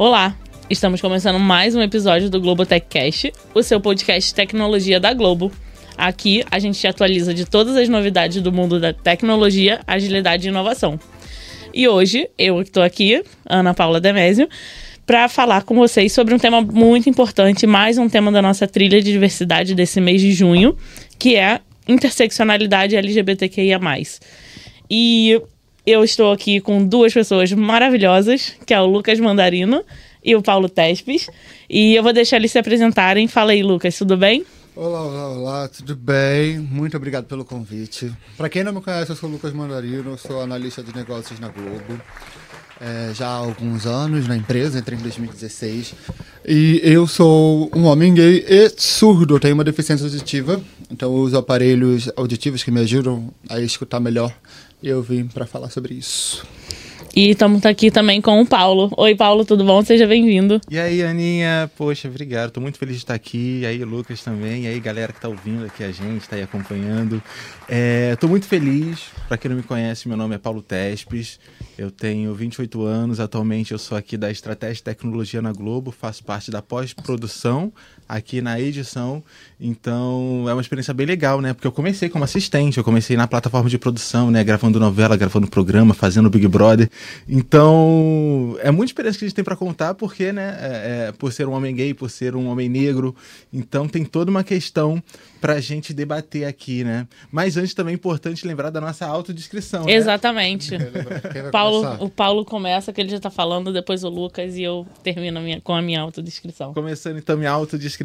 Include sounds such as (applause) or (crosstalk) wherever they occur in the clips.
Olá, estamos começando mais um episódio do Globotech Cast, o seu podcast tecnologia da Globo. Aqui a gente te atualiza de todas as novidades do mundo da tecnologia, agilidade e inovação. E hoje eu estou aqui, Ana Paula Demésio, para falar com vocês sobre um tema muito importante, mais um tema da nossa trilha de diversidade desse mês de junho, que é interseccionalidade LGBTQIA+. E eu estou aqui com duas pessoas maravilhosas, que é o Lucas Mandarino e o Paulo Tespes. E eu vou deixar eles se apresentarem. Fala aí, Lucas, tudo bem? Olá, olá, olá, tudo bem? Muito obrigado pelo convite. Para quem não me conhece, eu sou o Lucas Mandarino, sou analista de negócios na Globo. É, já há alguns anos na empresa, entrei em 2016. E eu sou um homem gay e surdo, tenho uma deficiência auditiva, então uso aparelhos auditivos que me ajudam a escutar melhor eu vim para falar sobre isso. E estamos aqui também com o Paulo. Oi, Paulo, tudo bom? Seja bem-vindo. E aí, Aninha? Poxa, obrigado. Tô muito feliz de estar aqui. E aí, Lucas também. E aí, galera que tá ouvindo aqui a gente, tá aí acompanhando. É, tô muito feliz. Para quem não me conhece, meu nome é Paulo Tespes. Eu tenho 28 anos. Atualmente eu sou aqui da Estratégia de Tecnologia na Globo. Faço parte da pós-produção aqui na edição. Então é uma experiência bem legal, né? Porque eu comecei como assistente, eu comecei na plataforma de produção, né? Gravando novela, gravando programa, fazendo Big Brother. Então é muita experiência que a gente tem para contar, porque, né? É, é, por ser um homem gay, por ser um homem negro. Então tem toda uma questão para a gente debater aqui, né? Mas antes também é importante lembrar da nossa autodescrição. Né? Exatamente. (laughs) Paulo, o Paulo começa, que ele já está falando, depois o Lucas e eu termino a minha, com a minha autodescrição. Começando então minha autodescrição.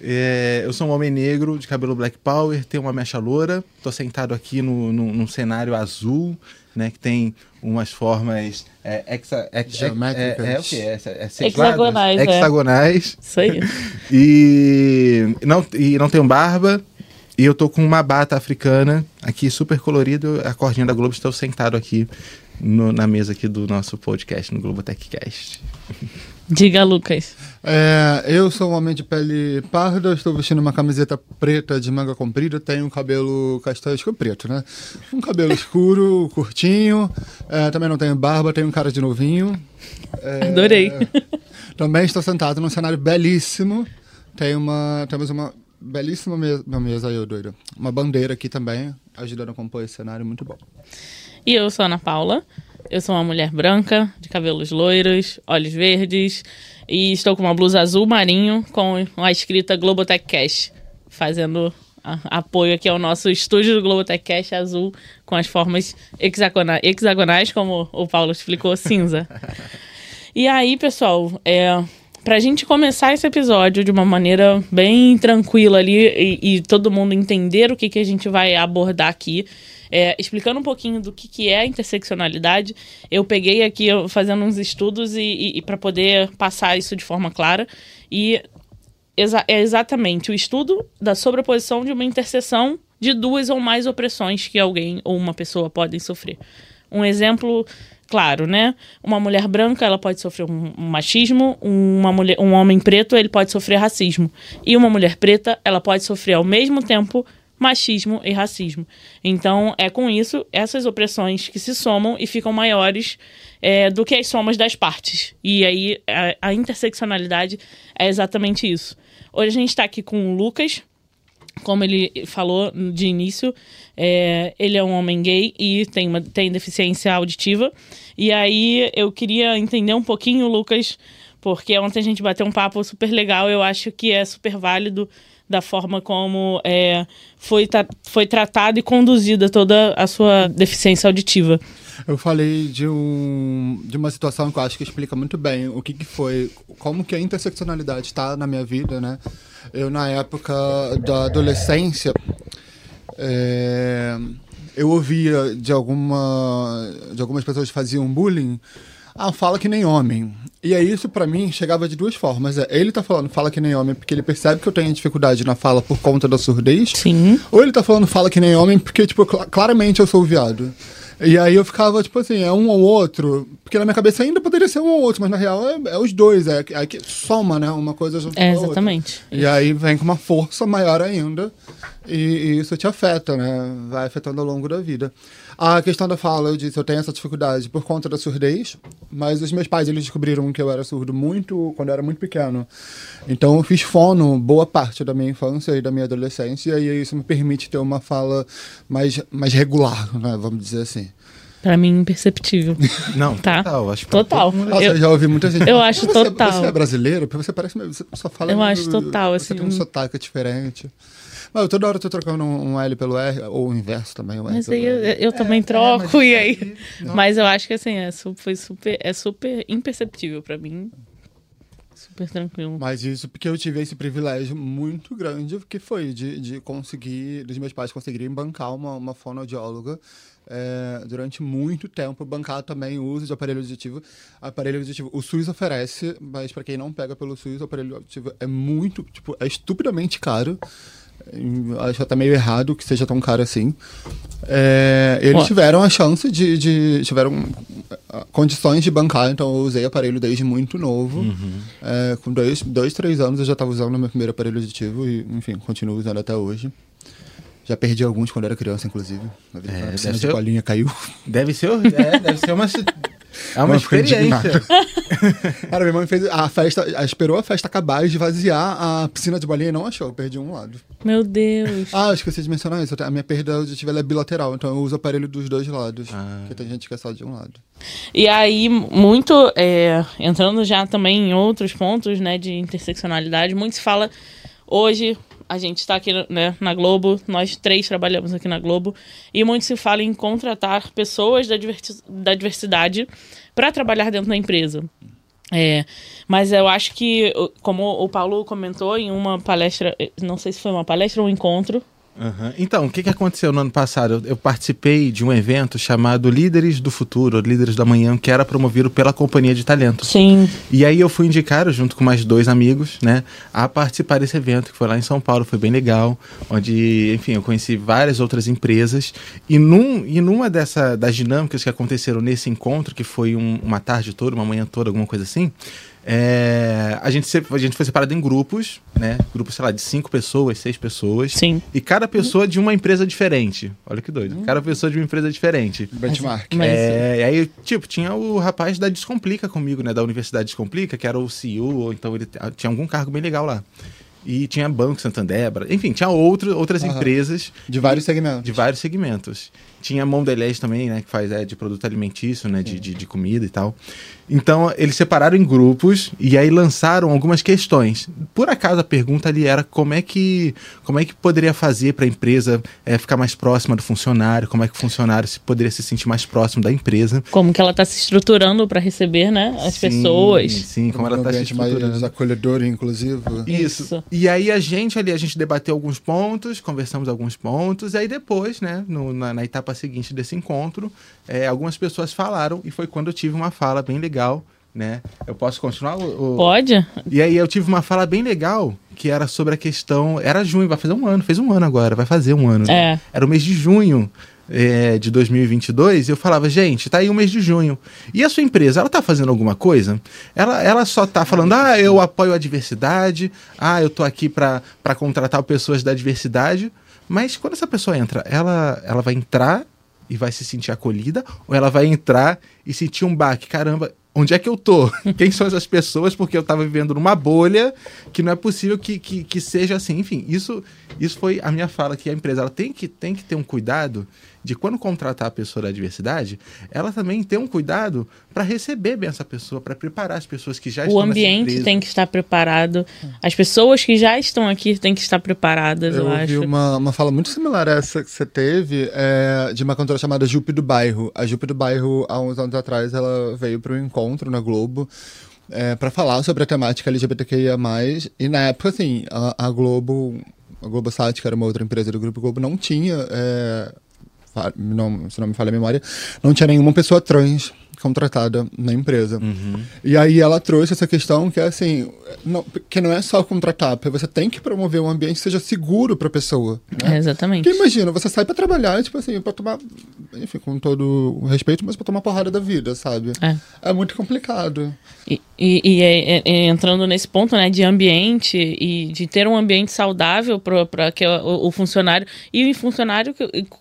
É, eu sou um homem negro de cabelo black power, tenho uma mecha loura, tô sentado aqui no, no, num cenário azul, né, que tem umas formas é, hexa, hexa, Geométricas. É, é, o que? É, é, Hexagonais, é. Hexagonais. Isso aí. (laughs) e, não, e não tenho barba. E eu tô com uma bata africana aqui, super colorido. A cordinha da Globo. Estou sentado aqui no- na mesa aqui do nosso podcast, no GloboTechCast. (laughs) Diga, Lucas. É, eu sou um homem de pele parda, estou vestindo uma camiseta preta de manga comprida, tenho um cabelo castanho escuro preto, né? Um cabelo escuro, (laughs) curtinho, é, também não tenho barba, tenho um cara de novinho. É, Adorei. (laughs) Também estou sentado num cenário belíssimo. Tem uma, temos uma belíssima mesa, uma mesa aí, eu doido. Uma bandeira aqui também, ajudando a compor esse cenário, muito bom. E eu sou a Ana Paula. Eu sou uma mulher branca, de cabelos loiros, olhos verdes. E estou com uma blusa azul marinho com a escrita Globotech Cash. Fazendo a- apoio aqui ao nosso estúdio do Globotech Cash azul com as formas hexagona- hexagonais, como o Paulo explicou, cinza. E aí, pessoal, é, pra gente começar esse episódio de uma maneira bem tranquila ali e, e todo mundo entender o que, que a gente vai abordar aqui, é, explicando um pouquinho do que, que é a interseccionalidade, eu peguei aqui fazendo uns estudos e, e, para poder passar isso de forma clara. E exa- é exatamente o estudo da sobreposição de uma interseção de duas ou mais opressões que alguém ou uma pessoa podem sofrer. Um exemplo claro, né? Uma mulher branca, ela pode sofrer um machismo, uma mulher, um homem preto, ele pode sofrer racismo. E uma mulher preta, ela pode sofrer ao mesmo tempo machismo e racismo. Então, é com isso, essas opressões que se somam e ficam maiores é, do que as somas das partes. E aí, a, a interseccionalidade é exatamente isso. Hoje a gente está aqui com o Lucas, como ele falou de início, é, ele é um homem gay e tem, uma, tem deficiência auditiva. E aí eu queria entender um pouquinho, Lucas, porque ontem a gente bateu um papo super legal. Eu acho que é super válido da forma como é, foi, foi tratada e conduzida toda a sua deficiência auditiva. Eu falei de, um, de uma situação que eu acho que explica muito bem o que, que foi, como que a interseccionalidade está na minha vida, né? Eu, na época da adolescência, é, eu ouvia de, alguma, de algumas pessoas que faziam bullying, ah, fala que nem homem. E aí isso pra mim chegava de duas formas. É, ele tá falando fala que nem homem porque ele percebe que eu tenho dificuldade na fala por conta da surdez. Sim. Ou ele tá falando fala que nem homem porque, tipo, cl- claramente eu sou viado. E aí eu ficava, tipo assim, é um ou outro. Porque na minha cabeça ainda poderia ser um ou outro, mas na real é, é os dois. É, é que soma, né? Uma coisa junto É, com a outra. exatamente. E aí vem com uma força maior ainda. E, e isso te afeta, né? Vai afetando ao longo da vida. A questão da fala, eu disse, eu tenho essa dificuldade por conta da surdez, mas os meus pais, eles descobriram que eu era surdo muito, quando eu era muito pequeno. Então eu fiz fono boa parte da minha infância e da minha adolescência, e isso me permite ter uma fala mais, mais regular, né, vamos dizer assim. Pra mim, imperceptível. (laughs) Não, Tá. total. Acho Total. mundo- Nossa, eu, já ouvi muita gente. eu acho "Você- total. Você é brasileiro? Você parece. Você só fala. Eu acho total, Você assim, tem um sotaque diferente. Mas eu toda hora eu tô trocando um, um L pelo R, ou o inverso também. O R Mas aí eu, eu também é, troco mas e aí. não. Mas eu acho que assim, é, foi super, é super imperceptível pra mim. Super tranquilo. Mas isso porque eu tive esse privilégio muito grande, que foi de, de conseguir, dos meus pais conseguirem bancar uma, uma fonoaudióloga é, durante muito tempo, bancar também o uso de aparelho auditivo. Aparelho auditivo, o SUS oferece, mas para quem não pega pelo SUS, o aparelho auditivo é muito, tipo, é estupidamente caro. Acho até meio errado que seja tão caro assim. É, eles Ué. tiveram a chance de, de- tiveram ah, condições de bancar, então eu usei aparelho desde muito novo. É, com dois, dois, três anos eu já estava usando meu primeiro aparelho auditivo e, enfim, continuo usando até hoje. Já perdi alguns quando era criança, inclusive. Uma vez É, deve de ser- bolinha caiu. Deve ser, é, deve ser uma, (laughs) é uma experiência. (laughs) Cara, minha mãe fez a festa, esperou a festa acabar e esvaziar a piscina de bolinha e não achou, eu perdi um lado. Meu Deus. Ah, esqueci de mencionar isso. A minha perda auditiva ela é bilateral, então eu uso aparelho dos dois lados. Ah. Porque tem gente que é só de um lado. E aí, muito, é, entrando já também em outros pontos, né, de interseccionalidade, muito se fala hoje, a gente está aqui né, na Globo, nós três trabalhamos aqui na Globo, e muito se fala em contratar pessoas da, da diversidade para trabalhar dentro da empresa. É, mas eu acho que, como o Paulo comentou em uma palestra, eh, não sei se foi uma palestra ou um encontro, Aham. Então, o que, que aconteceu no ano passado? Eu, eu participei de um evento chamado Líderes do Futuro, Líderes da Manhã, que era promovido pela Companhia de Talentos. sim, E aí eu fui indicado, junto com mais dois amigos, né, a participar desse evento, que foi lá em São Paulo, foi bem legal, onde, enfim, eu conheci várias outras empresas, e, num, e numa dessa, das dinâmicas que aconteceram nesse encontro, que foi um- uma tarde toda, uma manhã toda, alguma coisa assim, é, a, gente se- a gente foi separado em grupos, né, grupos, sei lá, de cinco pessoas, seis pessoas, sim. e cada pessoa de uma empresa diferente, olha que doido, cada pessoa de uma empresa diferente. Benchmark. Mas- É, e aí, tipo, tinha o rapaz da Descomplica comigo, né? Da Universidade Descomplica, que era o CEO, ou então ele tinha algum cargo bem legal lá. E tinha Banco Santander, enfim, tinha outro, outras Aham. empresas De vários segmentos. de vários segmentos. Tinha Mondelez também, né? Que faz é, de produto alimentício, né? De, de, de comida e tal. Então, eles separaram em grupos e aí lançaram algumas questões. Por acaso, a pergunta ali era como é que, como é que poderia fazer para a empresa é, ficar mais próxima do funcionário, como é que o funcionário se, poderia se sentir mais próximo da empresa. Como que ela está se estruturando para receber, né, as Sim, pessoas. Sim, como Um ela está se ambiente mais estruturando. acolhedor e inclusivo. Isso. Isso. E aí a gente ali, a gente debateu alguns pontos, conversamos alguns pontos, e aí depois, né, no- na, na etapa seguinte desse encontro, é, algumas pessoas falaram, e foi quando eu tive uma fala bem legal, né? Eu posso continuar? o- Pode? E aí eu tive uma fala bem legal, que era sobre a questão. Era junho, vai fazer um ano, fez um ano agora, vai fazer um ano. né? É. Era o mês de junho. é, de 2022, e eu falava, gente, tá aí o mês de junho. E a sua empresa, ela tá fazendo alguma coisa? Ela, ela só tá falando, ah, eu apoio a diversidade, ah, eu tô aqui para contratar pessoas da diversidade. Mas quando essa pessoa entra, ela, ela vai entrar e vai se sentir acolhida, ou ela vai entrar e sentir um baque? Caramba, onde é que eu tô? (laughs) Quem são essas pessoas? Porque eu tava vivendo numa bolha que não é possível que, que, que seja assim. Enfim, isso, isso foi a minha fala, que a empresa ela tem, que, tem que ter um cuidado de quando contratar a pessoa da diversidade, ela também ter um cuidado para receber bem essa pessoa, para preparar as pessoas que já O estão nessa ambiente tem que estar preparado. As pessoas que já estão aqui têm que estar preparadas, eu, Eu acho. uma, uma fala muito similar a essa que você teve, é, de uma cantora chamada Jupe do Bairro. A Jupe do Bairro, há uns anos atrás, ela veio para um encontro na Globo é, para falar sobre a temática LGBTQIA+. E na época, assim, a, a Globo, a Globo Sat, que era uma outra empresa do Grupo Globo, não tinha, é, não, se não me falha a memória, não tinha nenhuma pessoa trans contratada na empresa. Uhum. E aí ela trouxe essa questão que é assim, não, que não é só contratar, porque você tem que promover um ambiente que seja seguro para a pessoa. Né? É, exatamente. Porque imagina, você sai para trabalhar, tipo assim, para tomar, enfim, com todo o respeito, mas para tomar porrada da vida, sabe? É, é muito complicado. E, e, e é, é, é entrando nesse ponto, né, de ambiente e de ter um ambiente saudável para que o, o, funcionário e o funcionário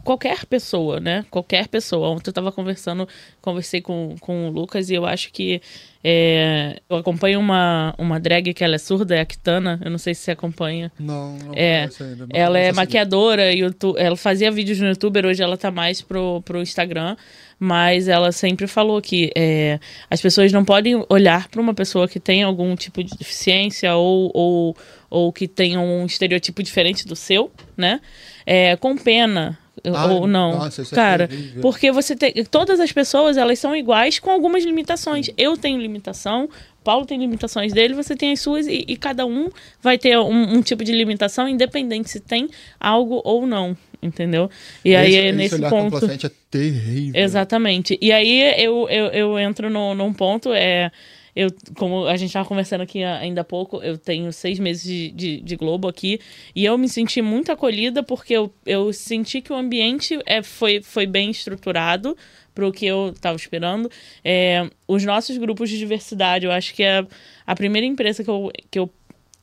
qualquer pessoa, né, qualquer pessoa. Ontem eu estava conversando, conversei com, com o Lucas e eu acho que é, eu acompanho uma, uma drag que ela é surda, é a Kitana. Eu não sei se você acompanha. Não, não é, ainda. Não ela é maquiadora, YouTube, ela fazia vídeos no YouTube, hoje ela tá mais pro, pro Instagram. Mas ela sempre falou que é, as pessoas não podem olhar para uma pessoa que tem algum tipo de deficiência ou, ou, ou que tem um estereotipo diferente do seu, né? É, com pena Ai, ou não. Nossa, é Cara, é porque você tem. Todas as pessoas, elas são iguais com algumas limitações. Eu tenho limitação, Paulo tem limitações dele, você tem as suas, e, e cada um vai ter um, um, tipo de limitação, independente se tem algo ou não. Entendeu? E esse, aí é nesse ponto. é terrível. Exatamente. E aí eu, eu, eu entro no, num ponto. É, eu, como a gente estava conversando aqui ainda há pouco, eu tenho seis meses de, de, de, Globo aqui e eu me senti muito acolhida porque eu, eu senti que o ambiente é, foi, foi bem estruturado para o que eu estava esperando. É, os nossos grupos de diversidade, eu acho que é a primeira empresa que eu, que eu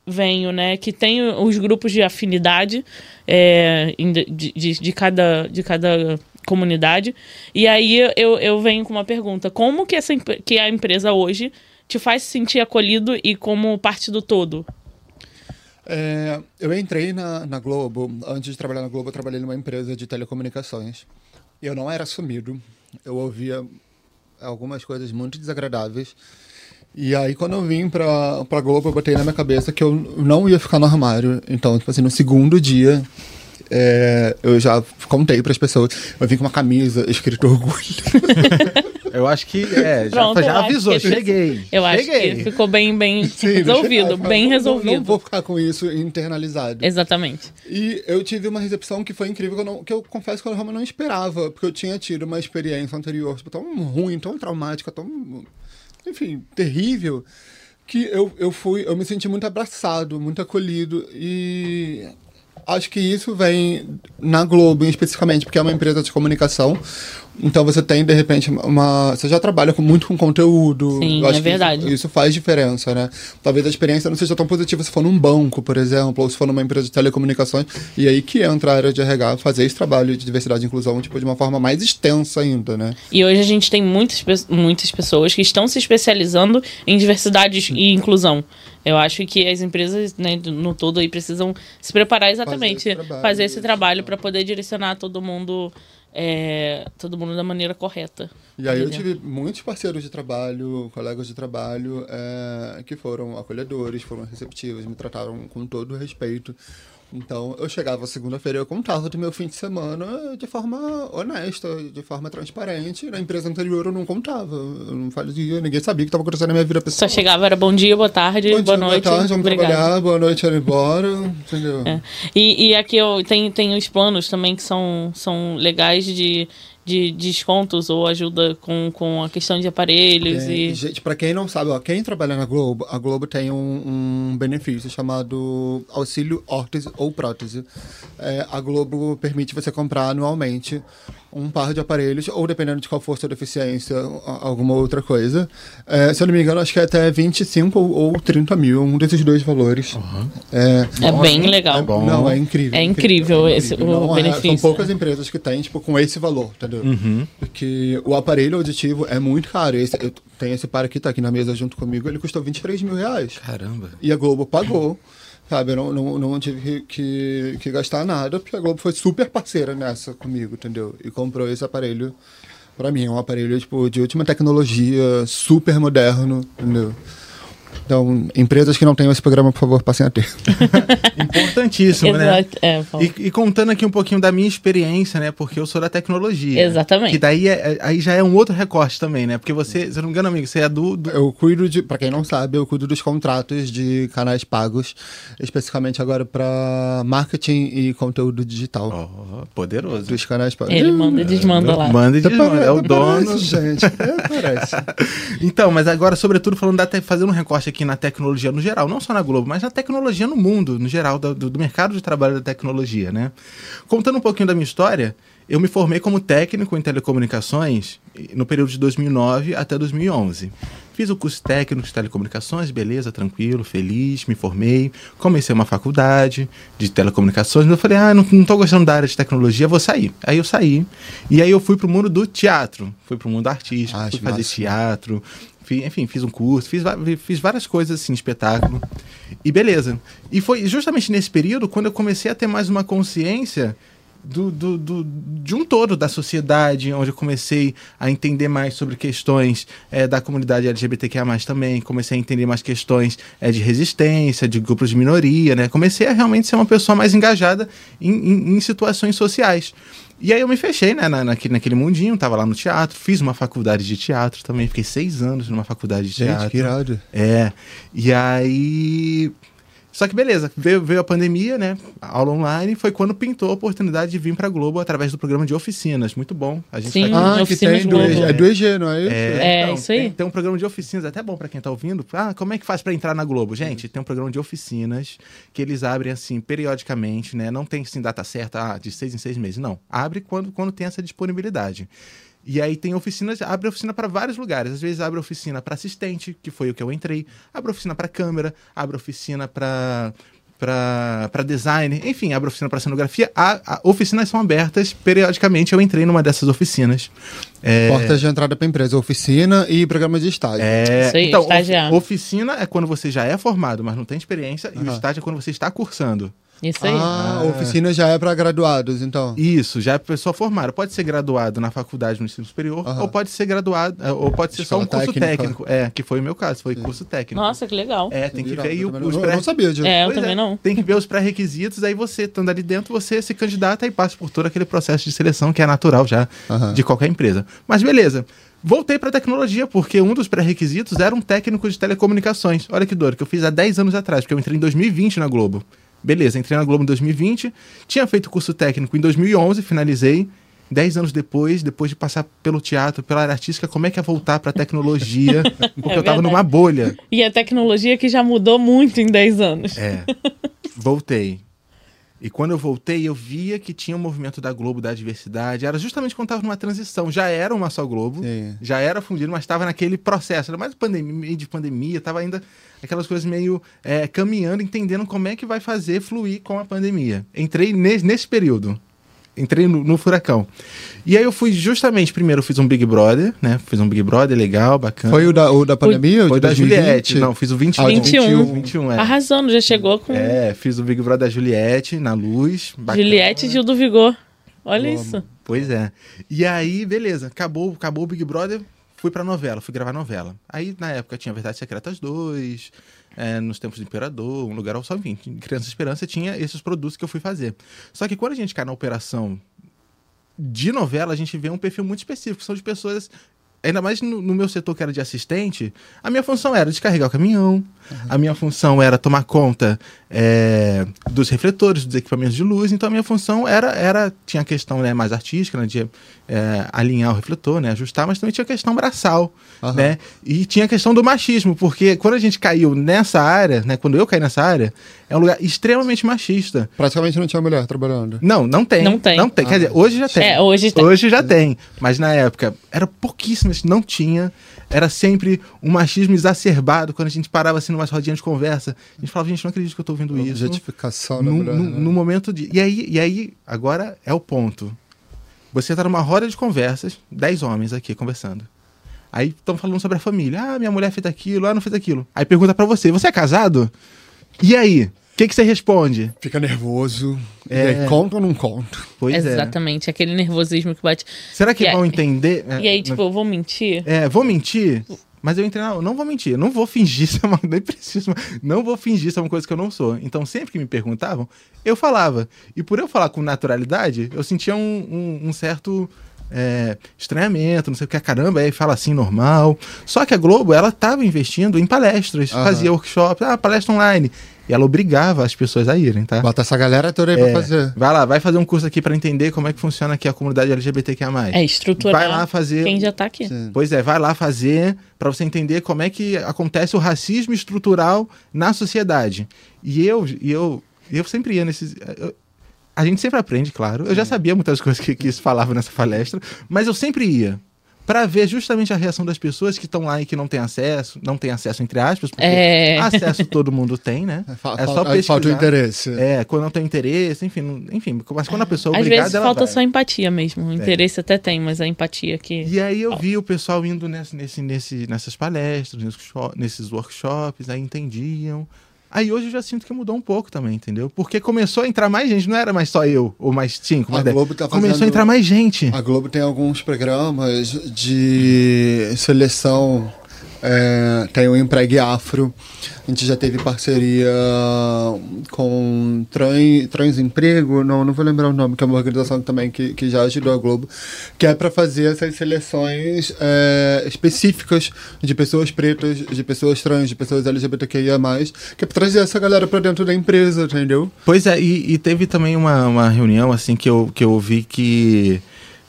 venho, né, que tem os grupos de afinidade é, de, de, de, cada, de cada comunidade. E aí eu, eu venho com uma pergunta: como que, essa, que a empresa hoje te faz se sentir acolhido e como parte do todo? É, eu entrei na, na Globo, antes de trabalhar na Globo, eu trabalhei numa empresa de telecomunicações. Eu não era assumido, eu ouvia algumas coisas muito desagradáveis. E aí, quando eu vim pra, pra Globo, eu botei na minha cabeça que eu não ia ficar no armário. Então, tipo assim, no segundo dia, é, eu já contei para as pessoas. Eu vim com uma camisa escrito orgulho. (laughs) Eu acho que é, já, Pronto, já avisou, cheguei. Eu cheguei. acho que ficou bem, bem Sim, resolvido, bem resolvido. Não, não, vou ficar com isso internalizado. Exatamente. E eu tive uma recepção que foi incrível, que eu, não, que eu confesso que eu realmente não esperava, porque eu tinha tido uma experiência anterior tipo, tão ruim, tão traumática, tão, enfim, terrível, que eu, eu fui, eu me senti muito abraçado, muito acolhido e acho que isso vem na Globo especificamente, porque é uma empresa de comunicação então você tem, de repente, uma. Você já trabalha com, muito com conteúdo. Sim, é verdade. Isso, isso, faz diferença, né? Talvez a experiência não seja tão positiva se for num banco, por exemplo, ou se for numa empresa de telecomunicações. E aí que entra a área de RH fazer esse trabalho de diversidade e inclusão tipo, de uma forma mais extensa ainda, né? E hoje a gente tem muitas, muitas pessoas que estão se especializando em diversidade e inclusão. Eu acho que as empresas, né, no todo aí, precisam se preparar exatamente, fazer esse trabalho para poder direcionar todo mundo é, todo mundo da maneira correta. E aí eu tive muitos parceiros de trabalho, colegas de trabalho, é, que foram acolhedores, foram receptivos, me trataram com todo respeito. Então, eu chegava segunda-feira e eu contava do meu fim de semana de forma honesta, de forma transparente. Na empresa anterior eu não contava, eu não fazia, ninguém sabia o que estava acontecendo na minha vida pessoal. Só chegava, era bom dia, boa tarde, bom boa dia, noite. Boa tarde, vamos obrigado. trabalhar, boa noite, era embora, entendeu? É. E, e aqui eu, tem, tem os planos também que são, são legais de de descontos ou ajuda com, com a questão de aparelhos é, e gente para quem não sabe ó, quem trabalha na Globo a Globo tem um, um benefício chamado auxílio órtese ou prótese. É, a Globo permite você comprar anualmente um par de aparelhos, ou dependendo de qual for sua deficiência, alguma outra coisa. É, se eu não me engano, acho que é até 25 ou, ou 30 mil, um desses dois valores. Uhum. É, é bem legal. É, bom. Não, é incrível. É incrível, é esse, incrível. o não, benefício. são poucas empresas que têm, tipo, com esse valor, entendeu? Uhum. Porque o aparelho auditivo é muito caro. Esse, eu tenho esse par aqui, tá aqui na mesa junto comigo, ele custou 23 mil reais. Caramba. E a Globo pagou. Sabe, eu não, não, não tive que, que gastar nada, porque a Globo foi super parceira nessa comigo, entendeu? E comprou esse aparelho para mim. É um aparelho tipo, de última tecnologia, super moderno, entendeu? Então, empresas que não tenham esse programa, por favor, passem a ter. (laughs) Importantíssimo, né? Exato. É. E, e contando aqui um pouquinho da minha experiência, né? Porque eu sou da tecnologia. Exatamente. Que daí é- é- aí já é um outro recorte também, né? Porque você, se eu não me engano, amigo, você é do. do- Eu cuido de, pra quem não sabe, eu cuido dos contratos de canais pagos, especificamente agora para marketing e conteúdo digital. Ó, poderoso. Dos canais pagos. Ele manda e desmanda lá. Manda e desmanda, é o dono. Parece, gente. É, parece. (laughs) Então, mas agora, sobretudo, falando da te- fazendo um recorte aqui na tecnologia no geral, não só na Globo, mas na tecnologia no mundo, no geral, do, do- do mercado de trabalho da tecnologia, né? Contando um pouquinho da minha história, eu me formei como técnico em telecomunicações no período de 2009 até 2011. Fiz o curso técnico de telecomunicações, beleza, tranquilo, feliz, me formei, comecei uma faculdade de telecomunicações, mas eu falei, ah, não, não tô gostando da área de tecnologia, vou sair. Aí eu saí, e aí eu fui pro mundo do teatro, fui pro mundo artístico, Ah, fui fazer massa. teatro, enfim, fiz um curso, fiz, fiz várias coisas assim, espetáculo, e beleza. E foi justamente nesse período quando eu comecei a ter mais uma consciência do, do, do- de um todo da sociedade, onde eu comecei a entender mais sobre questões eh, da comunidade LGBTQIA+, também, comecei a entender mais questões eh, de resistência, de grupos de minoria, né? Comecei a realmente ser uma pessoa mais engajada em, em- em situações sociais. E aí eu me fechei, né, na, naquele, naquele mundinho, tava lá no teatro, fiz uma faculdade de teatro também, fiquei seis anos numa faculdade de teatro. Gente, que irado. É. E aí. Só que beleza, veio, veio a pandemia, né? Aula online, foi quando pintou a oportunidade de vir pra Globo através do programa de oficinas. Muito bom. A gente Sim. tá aqui- Ah, que Oficinas tem do, Globo. EG, é do EG, não é isso? É, isso aí. Tem, tem um programa de oficinas, até bom pra quem tá ouvindo. Ah, como é que faz pra entrar na Globo? Gente, tem um programa de oficinas que eles abrem assim periodicamente, né? Não tem assim data certa, ah, de seis em seis meses. Não. Abre quando, quando tem essa disponibilidade. E aí tem oficinas, abre oficina para vários lugares. Às vezes abre oficina para assistente, que foi o que eu entrei. Abre oficina para câmera, abre oficina para para design, enfim, abre oficina para cenografia. A, a- oficinas são abertas periodicamente. Eu entrei numa dessas oficinas. É, Portas de entrada pra empresa, oficina e programa de estágio. é, Isso aí, então, oficina é quando você já é formado, mas não tem experiência, e o estágio é quando você está cursando. Isso aí. Ah, Ah. oficina já é pra graduados, então. Isso, já é pessoa formada. Pode ser graduado na faculdade no ensino superior, Aham. ou pode ser graduado, é, ou pode ser só um Escola curso técnica. técnico. É, que foi o meu caso, foi curso técnico. Nossa, que legal. É, tem que ver aí os não, pré... eu não sabia disso. É, eu Pois também não. Tem que ver os pré-requisitos, aí você, estando ali dentro, você se candidata e passa por todo aquele processo de seleção que é natural já Aham. de qualquer empresa. Mas beleza. Voltei para tecnologia, porque um dos pré-requisitos era um técnico de telecomunicações. Olha que dor, que eu fiz há 10 anos atrás, porque eu entrei em 2020 na Globo. Beleza, entrei na Globo em 2020, tinha feito curso técnico em 2011, finalizei. 10 anos depois, depois de passar pelo teatro, pela área artística, como é que é voltar para tecnologia? (laughs) Porque eu tava verdade. numa bolha. E a tecnologia que já mudou muito em 10 anos. É. Voltei. E quando eu voltei, eu via que tinha um movimento da Globo da diversidade. Era justamente quando estava numa transição. Já era uma só Globo, Sim. já era fundido, mas estava naquele processo. Era mais pandemia, meio de pandemia, estava ainda aquelas coisas meio é, caminhando, entendendo como é que vai fazer fluir com a pandemia. Entrei nesse, nesse período. Entrei no, no furacão. E aí eu fui justamente, primeiro eu fiz um Big Brother, né? Fiz um Big Brother legal, bacana. Foi o da, o da pandemia? o Foi de da 2020? Juliette. Não, fiz o 21. Ah, o de 21. 21, é. Arrasando, já chegou com É, fiz o Big Brother da Juliette, na luz. bacana. Juliette e Gil do Vigor. Olha isso. Pois é. E aí, beleza, acabou, acabou o Big Brother, fui pra novela, fui gravar novela. Aí, na época, tinha Verdades Secretas 2, é, Nos Tempos do Imperador, Um Lugar ao Sol, enfim, Criança Esperança tinha esses produtos que eu fui fazer. Só que quando a gente cai na operação de novela, a gente vê um perfil muito específico, são de pessoas... Ainda mais no, no meu setor que era de assistente, a minha função era descarregar o caminhão, a minha função era tomar conta é, dos refletores, dos equipamentos de luz. Então a minha função era, era tinha a questão né, mais artística, né, de é, alinhar o refletor, né, ajustar, mas também tinha a questão braçal, Aham. né? E tinha a questão do machismo, porque quando a gente caiu nessa área, né, quando eu caí nessa área, é um lugar extremamente machista. Praticamente não tinha mulher trabalhando. Não, não tem. Não tem. Não tem. Quer dizer, hoje já tem. É, hoje tem. Hoje já tem. Mas na época, era pouquíssimas, não tinha. Era sempre um machismo exacerbado. Quando a gente parava assim numa rodinha de conversa, a gente falava, gente, não acredito que eu tô ouvindo isso. Objetificação No, mulher. no- né? no momento de. E aí, e aí, agora é o ponto. Você tá numa roda de conversas, dez homens aqui conversando. Aí estão falando sobre a família. Ah, minha mulher fez aquilo, ah, não fez aquilo. Aí pergunta pra você: você é casado? E aí? O que, que você responde? Fica nervoso. É. E aí, conta ou não conta? Pois é. Exatamente, aquele nervosismo que bate. Será que E vão aí- entender? É, E aí, tipo, eu vou mentir? É, vou mentir? Mas eu entrei na. Não vou mentir, não vou fingir, (laughs) isso é uma, nem preciso, não vou fingir, isso é uma coisa que eu não sou. Então, sempre que me perguntavam, eu falava. E por eu falar com naturalidade, eu sentia um, um, um certo é, estranhamento, não sei o que, caramba, aí fala assim normal. Só que a Globo, ela estava investindo em palestras, Aham. fazia workshop, ah, palestra online. E ela obrigava as pessoas a irem, tá? Bota essa galera toda aí É, pra fazer. Vai lá, vai fazer um curso aqui pra entender como é que funciona aqui a comunidade LGBTQIA+. É estruturar Vai lá fazer quem já tá aqui. Sim. Pois é, vai lá fazer para você entender como é que acontece o racismo estrutural na sociedade. E eu, e eu, e eu sempre ia nesses. eu- a gente sempre aprende, claro. Eu já sabia muitas (laughs) coisas que, que isso falava nessa palestra, mas eu sempre ia para ver justamente a reação das pessoas que estão lá e que não têm acesso, não têm acesso entre aspas, porque É. acesso todo mundo tem, né? (laughs) É só falta, pesquisar. falta o interesse. É, quando não tem interesse, enfim, enfim, mas quando a pessoa é Às obrigada, vezes ela falta vai. só empatia mesmo. O interesse até tem, mas a empatia que. E aí eu vi o pessoal indo nesse, nesse, nesse- nessas palestras, nesses workshops, aí entendiam. Aí hoje eu já sinto que mudou um pouco também, entendeu? Porque começou a entrar mais gente, não era mais só eu, ou mais cinco, mais A dez. Globo tá Começou fazendo- a entrar mais gente. A Globo tem alguns programas de seleção. É, tem o Empregue Afro. A gente já teve parceria com Trans, Transemprego, não, não vou lembrar o nome, que é uma organização também que, que já ajudou a Globo, que é para fazer essas seleções é, específicas de pessoas pretas, de pessoas trans, de pessoas LGBTQIA, que é para trazer essa galera para dentro da empresa, entendeu? Pois é, e, e teve também uma, uma reunião assim que eu, que eu vi que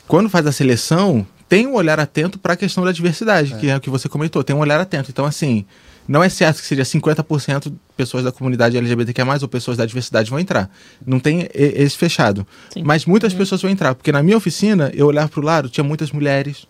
quando faz a seleção, tem um olhar atento para a questão da diversidade, que é o que você comentou, tem um olhar atento. Então, assim, não é certo que seja 50% pessoas da comunidade LGBTQIA+, ou pessoas da diversidade vão entrar. Não tem esse fechado. Sim. Mas muitas pessoas vão entrar, porque na minha oficina, eu olhava para o lado, tinha muitas mulheres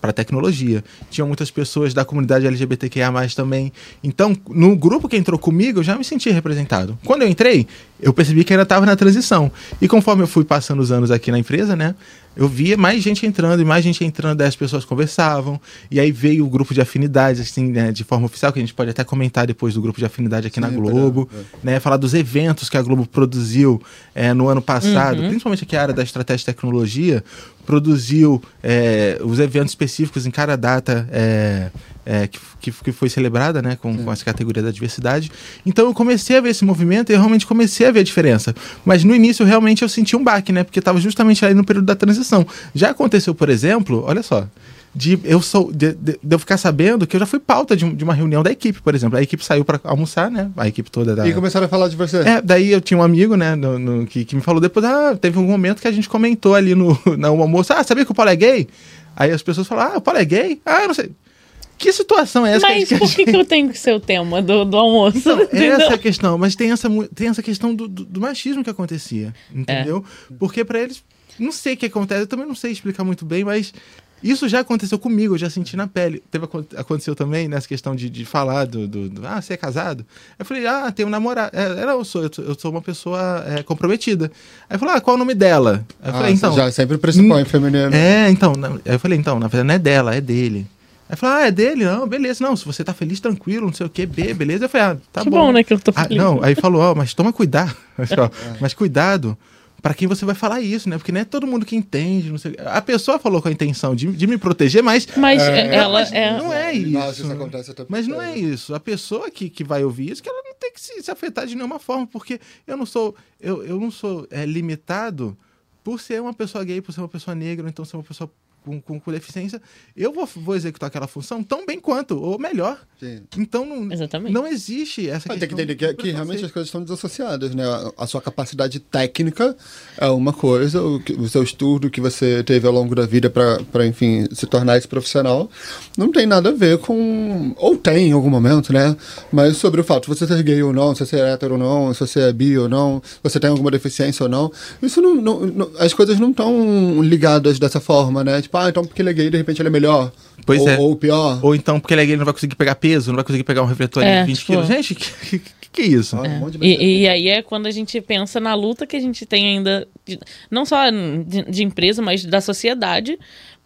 para tecnologia. Tinha muitas pessoas da comunidade LGBTQIA+, também. Então, no grupo que entrou comigo, eu já me senti representado. Quando eu entrei, eu percebi que ainda estava na transição. E conforme eu fui passando os anos aqui na empresa, né, eu via mais gente entrando e mais gente entrando, aí as pessoas conversavam, e aí veio o grupo de afinidade, assim, né, de forma oficial, que a gente pode até comentar depois do grupo de afinidade aqui na Sim, Globo, pode, né, falar dos eventos que a Globo produziu é, no ano passado, principalmente aqui a área da estratégia e tecnologia, produziu é, os eventos específicos em cada data é, que, que, que foi celebrada né, com, com essa categoria da diversidade. Então eu comecei a ver esse movimento e eu realmente comecei a ver a diferença. Mas no início realmente eu senti um baque, né? Porque estava justamente ali no período da transição. Já aconteceu, por exemplo, olha só. De eu, sou, de, de- de eu ficar sabendo que eu já fui pauta de, de uma reunião da equipe, por exemplo. A equipe saiu para almoçar, né? A equipe toda da. E começaram a falar de você. É, daí eu tinha um amigo, né, no- no- que, que me falou depois, ah, teve um momento que a gente comentou ali no, (laughs) no almoço, ah, sabia que o Paulo é gay? Aí as pessoas falaram, ah, o Paulo é gay? Ah, eu não sei. Que situação é essa que Mas gente- por que, que eu tenho que ser o tema do, do almoço? Então, (laughs) essa é a questão, mas tem essa, tem essa questão do, do- do machismo que acontecia, entendeu? Porque pra eles, não sei o que acontece, eu também não sei explicar muito bem, mas isso já aconteceu comigo, eu já senti na pele. Teve, acon- aconteceu também nessa questão de, de falar do, do, do, ah, você é casado? Eu falei, ah, tenho um namorado. É, é, eu sou, eu sou- eu sou uma pessoa é, comprometida. Aí falou, ah, qual é o nome dela? Eu Ah, falei, então... Já sempre pressupõe feminino. É, então, aí eu falei, então, na verdade não é dela, é dele. Aí falou, ah, é dele? Não, beleza. Não, se você tá feliz, tranquilo, não sei o quê, B, beleza. Eu falei, ah, tá que bom. bom, né, que eu tô Ah, feliz. não, aí falou, ó, mas toma cuidado. (laughs) Ó, mas cuidado pra quem você vai falar isso, né? Porque não é todo mundo que entende, não sei. A pessoa falou com a intenção de, de me proteger, mas Mas É, ela mas é. não é isso. Nossa, isso acontece até Mas não é isso. A pessoa que, que vai ouvir isso, que ela não tem que se, se afetar de nenhuma forma, porque eu não sou, eu, eu não sou é, limitado por ser uma pessoa gay, por ser uma pessoa negra, ou então ser uma pessoa com, com, com deficiência. Eu vou, vou executar aquela função tão bem quanto, ou melhor. Sim. Então não, Exatamente. não existe essa Mas tem que questão entender que, que realmente as coisas estão desassociadas, né? A- A sua capacidade técnica é uma coisa, o, que- o seu estudo que você teve ao longo da vida para, enfim, se tornar esse profissional, não tem nada a ver com. Ou tem em algum momento, né? Mas sobre o fato de você ser gay ou não, se você é hétero ou não, se você é bi ou não, se você tem alguma deficiência ou não, isso não. não- não- as coisas não estão ligadas dessa forma, né? Tipo, ah, então porque ele é gay, de repente ele é melhor. Pois ou, é. Ou pior. Ou então porque ele é gay, ele não vai conseguir pegar peso, não vai conseguir pegar um refletor É, de 20 tipo- quilos. Gente, que, que, que é isso? Ah, um. E, e aí é quando a gente pensa na luta que a gente tem ainda, de- não só de, de empresa, mas da sociedade,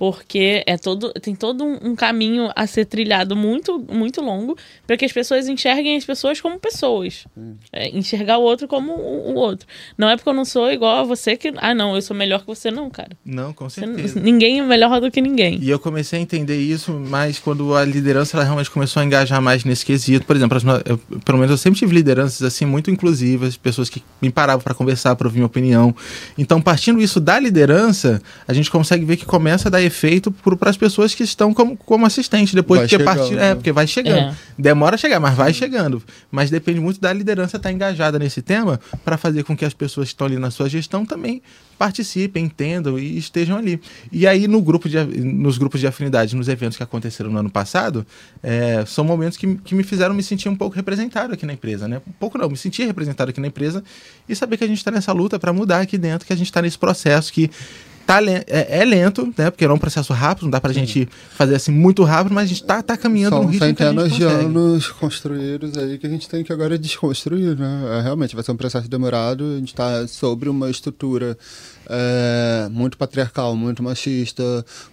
porque é todo tem todo um, caminho a ser trilhado muito muito longo para que as pessoas enxerguem as pessoas como pessoas é, enxergar o outro como o, o outro não é porque eu não sou igual a você que ah não eu sou melhor que você não cara Não, com Você- certeza. ninguém é melhor do que ninguém E eu comecei a entender isso mais quando a liderança ela realmente começou a engajar mais nesse quesito. Por exemplo, eu- pelo menos eu sempre tive lideranças assim muito inclusivas, pessoas que me paravam para conversar, para ouvir minha opinião. Então, partindo isso da liderança, a gente consegue ver que começa a dar efeito para as pessoas que estão como, como assistente depois, Vai porque chegando, partir, né? é, porque vai chegando. É. Demora a chegar, mas vai chegando. Mas depende muito da liderança estar engajada nesse tema para fazer com que as pessoas que estão ali na sua gestão também participem, entendam e estejam ali. E aí no grupo de, nos grupos de afinidade, nos eventos que aconteceram no ano passado, é, são momentos que, que me fizeram me sentir um pouco representado aqui na empresa, né? Um pouco não, me sentir representado aqui na empresa e saber que a gente está nessa luta para mudar aqui dentro, que a gente está nesse processo que tá é, é lento, né? Porque não é um processo rápido, não dá pra gente fazer assim muito rápido, mas a gente tá, tá caminhando São ritmo que a gente centenas de anos construídos aí que a gente tem que agora desconstruir, né? É, realmente vai ser um processo demorado. A gente está sobre uma estrutura é, muito patriarcal, muito machista,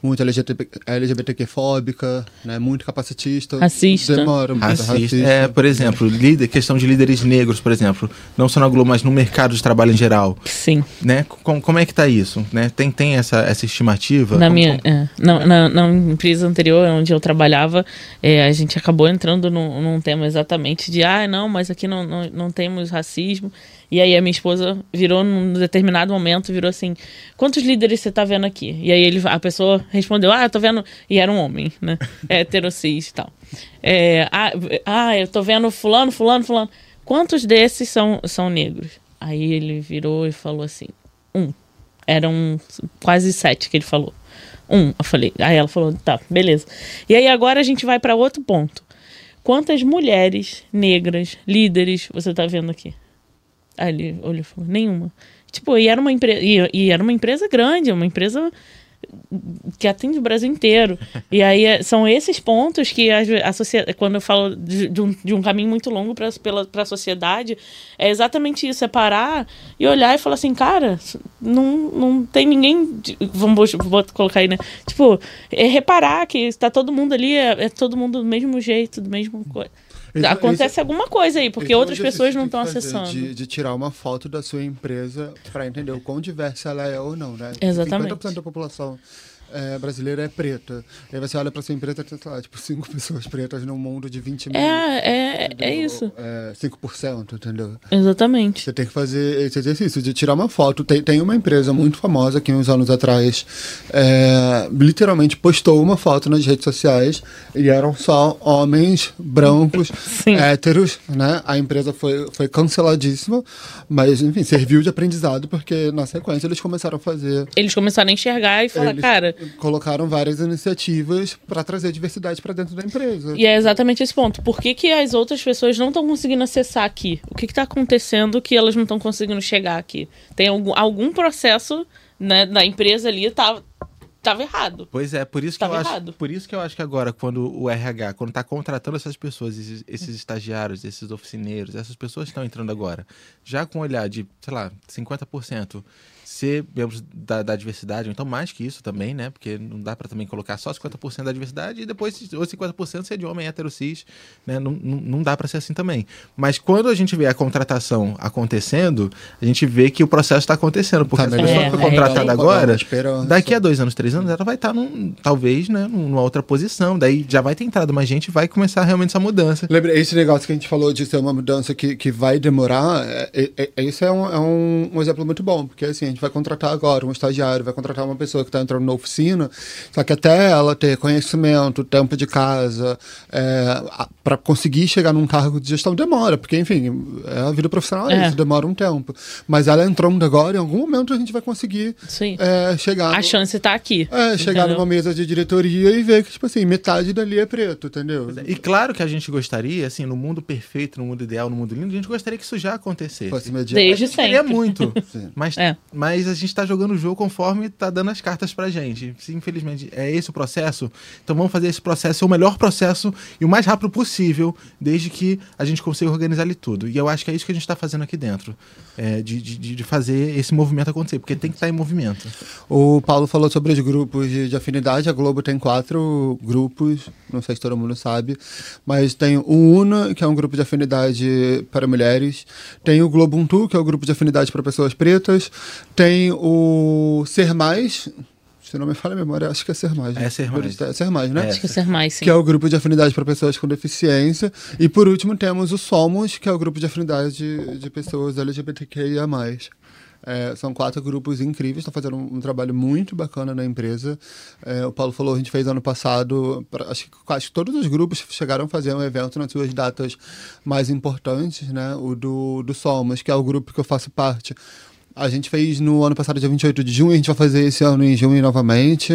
muito LGBT, LGBTQ-fóbica, né? muito capacitista. Racista. Demora muito Racista. racista. É, por exemplo, líder, questão de líderes negros, por exemplo, não só na Globo, mas no mercado de trabalho em geral, sim né? Como, como é que tá isso, né? Tem, tem essa, essa estimativa? Na Como- minha, como- é, na, na, na empresa anterior, onde eu trabalhava, é, a gente acabou entrando num, num tema exatamente de, ah, não, mas aqui não, não, não temos racismo. E aí a minha esposa virou, num determinado momento, virou assim, quantos líderes você tá vendo aqui? E aí ele, a pessoa respondeu, ah, tô vendo... E era um homem, né? (laughs) Hétero, cis e tal. É, ah, ah, eu tô vendo fulano, fulano, fulano. Quantos desses são, são negros? Aí ele virou e falou assim, um. Eram quase sete que ele falou. Um, eu falei. Aí ela falou, tá, beleza. E aí agora a gente vai para outro ponto. Quantas mulheres negras, líderes, você tá vendo aqui? Aí ele olhou e falou, nenhuma. Tipo, e era uma empresa. E, e era uma empresa grande, uma empresa que atende o Brasil inteiro. (laughs) E aí é- são esses pontos que a, a sociedade, quando eu falo de, de um, de um caminho muito longo para a sociedade, é exatamente isso: é parar e olhar e falar assim, cara, não, não tem ninguém. de- vamos bot- bot- colocar aí, né? Tipo, é reparar que está todo mundo ali, é, é todo mundo do mesmo jeito, do mesmo coisa. Acontece esse- alguma coisa aí, porque outras pessoas não estão acessando. De, de tirar uma foto da sua empresa para entender o quão diversa ela é ou não, né? Exatamente. 50% da população é, brasileira é preta. Aí você olha para sua empresa e tem, sei lá, tipo, 5 (laughs) pessoas pretas num mundo de 20 mil. É, é, é isso. É, 5%, entendeu? Exatamente. Você tem que fazer esse exercício de tirar uma foto. Tem, tem uma empresa muito famosa que uns anos atrás é, literalmente postou uma foto nas redes sociais e eram só homens brancos, (laughs) Sim. héteros, né? A empresa foi, foi canceladíssima, mas enfim, serviu de aprendizado porque na sequência eles começaram a fazer. Eles começaram a enxergar e falar, eles cara, colocaram várias iniciativas para trazer diversidade para dentro da empresa. E é exatamente esse ponto. Por que, que as outras pessoas não estão conseguindo acessar aqui? O que está acontecendo que elas não estão conseguindo chegar aqui? Tem algum, algum processo né, da empresa ali tava, tava errado. Pois é, por isso que Tava eu acho, errado. por isso que eu acho que agora quando o RH, quando tá contratando essas pessoas, esses, esses estagiários, esses oficineiros, essas pessoas que estão entrando agora, já com um olhar de, sei lá, 50% ser membros da, da diversidade, ou então mais que isso também, né? Porque não dá para também colocar só 50% da diversidade e depois ou 50% ser de homem hétero cis, né? Não, não, não dá para ser assim também. Mas quando a gente vê a contratação acontecendo, a gente vê que o processo está acontecendo, porque Tá a pessoa melhor. foi É, é contratada isso aí. agora, Esperança. Daqui a dois anos, três anos, ela vai estar, num, talvez, né, numa outra posição. Daí já vai ter entrado mais gente vai começar realmente essa mudança. Lembra, esse negócio que a gente falou de ser uma mudança que, que vai demorar, é, é, é- esse é, um, é um, um exemplo muito bom, porque assim, a gente vai contratar agora um estagiário, vai contratar uma pessoa que está entrando na oficina, só que até ela ter conhecimento, tempo de casa, para conseguir chegar num cargo de gestão demora, porque enfim, é a vida profissional, é. É. isso demora um tempo. Mas ela entrando agora, em algum momento a gente vai conseguir é, chegar... A no- chance tá aqui. É, chegar entendeu? numa mesa de diretoria e ver que, tipo assim, metade dali é preto, entendeu? E claro que a gente gostaria, assim, no mundo perfeito, no mundo ideal, no mundo lindo, a gente gostaria que isso já acontecesse. Fosse. Desde a gente queria sempre. muito. (laughs) Sim. Mas, É. mas mas a gente está jogando o jogo conforme está dando as cartas pra gente. Se, infelizmente é esse o processo, então vamos fazer esse processo ser o melhor processo e o mais rápido possível, desde que a gente consiga organizar ele tudo. E eu acho que é isso que a gente está fazendo aqui dentro, é, de, de, de, fazer esse movimento acontecer, porque tem que estar tá em movimento. O Paulo falou sobre os grupos de, de afinidade, a Globo tem quatro grupos, não sei se todo mundo sabe, mas tem o UNA, que é um grupo de afinidade para mulheres, tem o Globo Ubuntu, que é o grupo de afinidade para pessoas pretas, tem o Ser Mais, se não me falha a memória, acho que é Ser Mais. Né? É Ser Mais. É Ser Mais, né? É, acho que é Ser Mais, sim. Que é o grupo de afinidade para pessoas com deficiência. E por último temos o Somos, que é o grupo de afinidade de, de pessoas LGBTQIA+. É, são quatro grupos incríveis, estão fazendo um, um, trabalho muito bacana na empresa. É, o Paulo falou, a gente fez ano passado, pra, acho que quase todos os grupos chegaram a fazer um evento nas suas datas mais importantes, né? O do, do Somos, que é o grupo que eu faço parte. A gente fez no ano passado, dia 28 de junho, a gente vai fazer esse ano em junho novamente.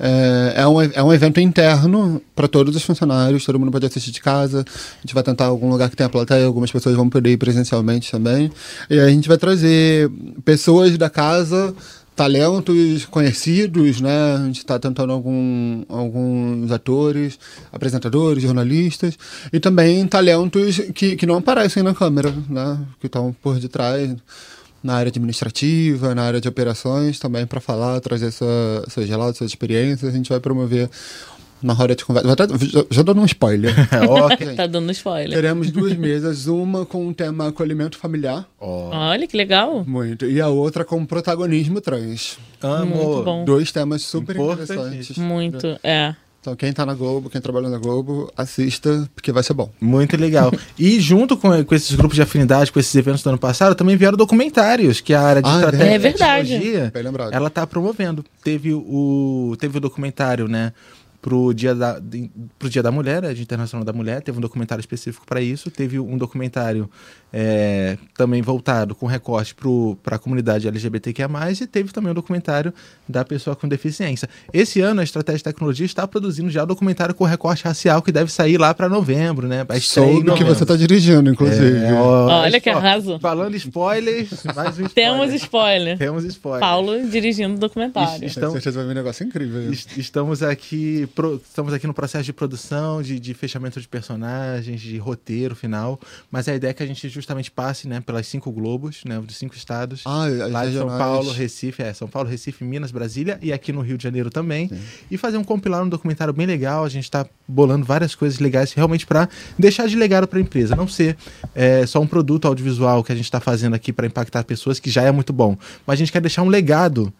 É, é, um, é um evento interno para todos os funcionários, todo mundo pode assistir de casa. A gente vai tentar algum lugar que tenha plateia, algumas pessoas vão poder ir presencialmente também. E a gente vai trazer pessoas da casa talentos conhecidos, né? A gente está tentando algum, alguns atores, apresentadores, jornalistas e também talentos que, que não aparecem na câmera, né? Que estão por detrás na área administrativa, na área de operações também para falar, trazer essa, seus relatos, suas experiências. A gente vai promover uma roda de conversa. Já, já dando um spoiler. (laughs) okay. tá dando spoiler. Teremos duas mesas, uma com o tema acolhimento familiar. Oh. Olha que legal. Muito. E a outra com protagonismo trans. Amo. Muito bom. Dois temas super interessantes. Muito, é. Então, quem tá na Globo, quem trabalha na Globo, assista, porque vai ser bom. Muito legal. e junto com, com esses grupos de afinidade, com esses eventos do ano passado, também vieram documentários, que a área de ah, estratégia é verdade. ela tá promovendo. Teve o, teve o documentário, né? Pro dia da, pro dia da mulher, né, Dia Internacional da Mulher, teve um documentário específico para isso, teve um documentário é, também voltado com recorte para a comunidade LGBTQIA+, e teve também um documentário da pessoa com deficiência. Esse ano a Estratégia de Tecnologia está produzindo já o um documentário com recorte racial que deve sair lá para novembro, né? Soube que você está dirigindo, inclusive. É, ó, Olha que arraso. Falando spoilers, mais um spoiler. Temos spoiler. Temos spoiler. Paulo dirigindo o documentário. Estamos, certeza vai vir um negócio incrível. Estamos aqui pro, estamos aqui no processo de produção, de, de, fechamento de personagens, de roteiro final, mas a ideia é que a gente justamente passe né, pelas cinco globos, né, dos cinco estados. Ah, lá de São Paulo, Recife, é, São Paulo, Recife, Minas, Brasília e aqui no Rio de Janeiro também. Sim. E fazer um compilar um documentário bem legal. A gente está bolando várias coisas legais realmente para deixar de legado para a empresa, não ser é, só um produto audiovisual que a gente está fazendo aqui para impactar pessoas, que já é muito bom, mas a gente quer deixar um legado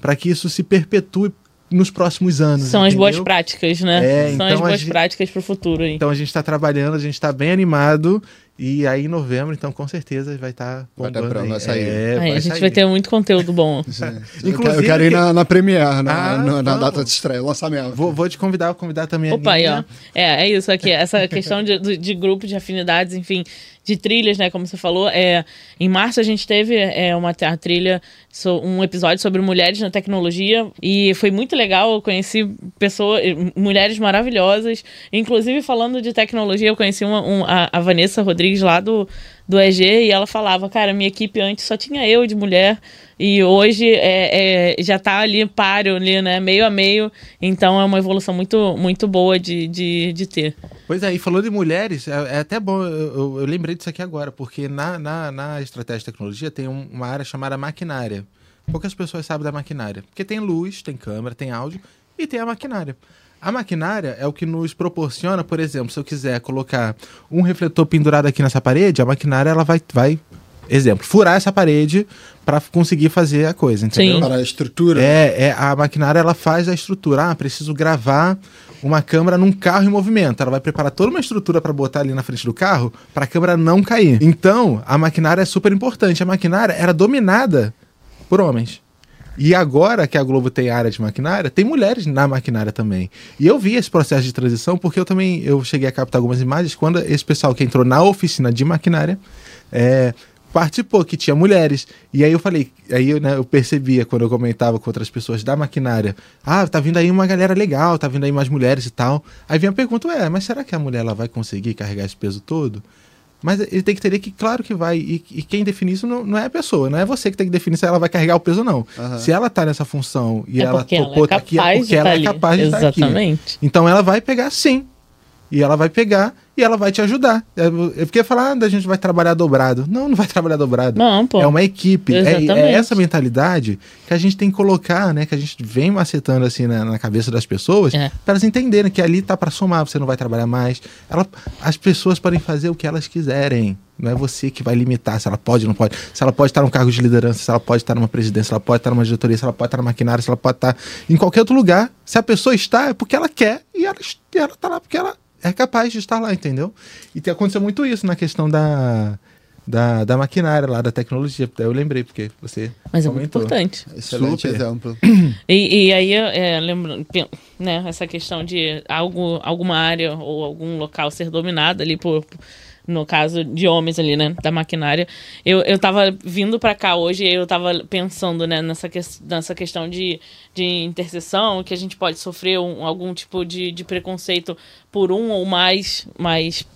para que isso se perpetue nos próximos anos. São entendeu? as boas práticas, né? É, São então as boas gente, práticas para o futuro. Hein? Então a gente está trabalhando, a gente está bem animado. E aí em novembro, então com certeza vai estar tá bombando. Vai, dar pra, vai sair. É, vai a gente sair. vai ter muito conteúdo bom. (laughs) Inclusive, (laughs) eu quero ir na, na Premiere, na, ah, na, na data de estreia, lançamento. Vou, vou te convidar, vou convidar também Opa, a aí, ó. É, é isso aqui, essa questão de, de grupo de afinidades, enfim, de trilhas, né? Como você falou, é, em março a gente teve é, uma trilha, um episódio sobre mulheres na tecnologia e foi muito legal. Eu conheci pessoas, mulheres maravilhosas, inclusive falando de tecnologia, eu conheci uma, um, a, a Vanessa Rodrigues lá do do EG e ela falava, cara, minha equipe antes só tinha eu de mulher e hoje é, é, já está ali páreo, ali, né, meio a meio, então é uma evolução muito, muito boa de, de, de ter. Pois é, e falando de mulheres, é, é até bom, eu, eu, lembrei disso aqui agora, porque na, na, na estratégia de tecnologia tem um, uma área chamada maquinária. Poucas pessoas sabem da maquinária, porque tem luz, tem câmera, tem áudio e tem a maquinária. A maquinária é o que nos proporciona, por exemplo, se eu quiser colocar um refletor pendurado aqui nessa parede, a maquinária ela vai, vai exemplo, furar essa parede para conseguir fazer a coisa, entendeu? Sim. Para a estrutura. É, é, a maquinária ela faz a estrutura. Ah, preciso gravar uma câmera num carro em movimento. Ela vai preparar toda uma estrutura para botar ali na frente do carro para a câmera não cair. Então, a maquinária é super importante. A maquinária era dominada por homens. E agora que a Globo tem área de maquinária, tem mulheres na maquinária também. E eu vi esse processo de transição porque eu também eu cheguei a captar algumas imagens quando esse pessoal que entrou na oficina de maquinária é, participou, que tinha mulheres. E aí eu falei, aí né, eu percebia quando eu comentava com outras pessoas da maquinária, ah, tá vindo aí uma galera legal, tá vindo aí mais mulheres e tal. Aí vinha a pergunta, é, mas será que a mulher ela vai conseguir carregar esse peso todo? Mas ele tem que entender que, claro que vai. E, e quem define isso não, não, é a pessoa, não é você que tem que definir se ela vai carregar o peso ou não. Aham. Se ela tá nessa função e É ela porque ela topou é tá aqui, é capaz porque de ela tá é capaz de estar aqui. Exatamente. Então ela vai pegar sim. E ela vai pegar e ela vai te ajudar. É, é porque falar, ah, a gente vai trabalhar dobrado. Não, não vai trabalhar dobrado. Não, pô. É uma equipe. É, é essa mentalidade que a gente tem que colocar, né? Que a gente vem macetando assim na, na cabeça das pessoas, É. para elas entenderem que ali tá para somar, você não vai trabalhar mais. Ela, as pessoas podem fazer o que elas quiserem. Não é você que vai limitar se ela pode ou não pode. Se ela pode estar num cargo de liderança, se ela pode estar numa presidência, se ela pode estar numa diretoria, se ela pode estar na maquinária, se ela pode estar em qualquer outro lugar. Se a pessoa está, é porque ela quer e ela, e ela tá lá porque ela é capaz de estar lá, entendeu? E tem aconteceu muito isso na questão da, da, da maquinária lá, da tecnologia. Daí Eu lembrei, porque você. Mas é muito importante. Excelente Super. exemplo. (coughs) (coughs) E, e aí, é, lembro, né, essa questão de algo, alguma área ou algum local ser dominado ali por, no caso de homens ali, né, da maquinária. Eu, eu tava vindo pra cá hoje e eu tava pensando, né, nessa, que, nessa questão de, de interseção, que a gente pode sofrer um- algum tipo de, de preconceito por um ou mais, mais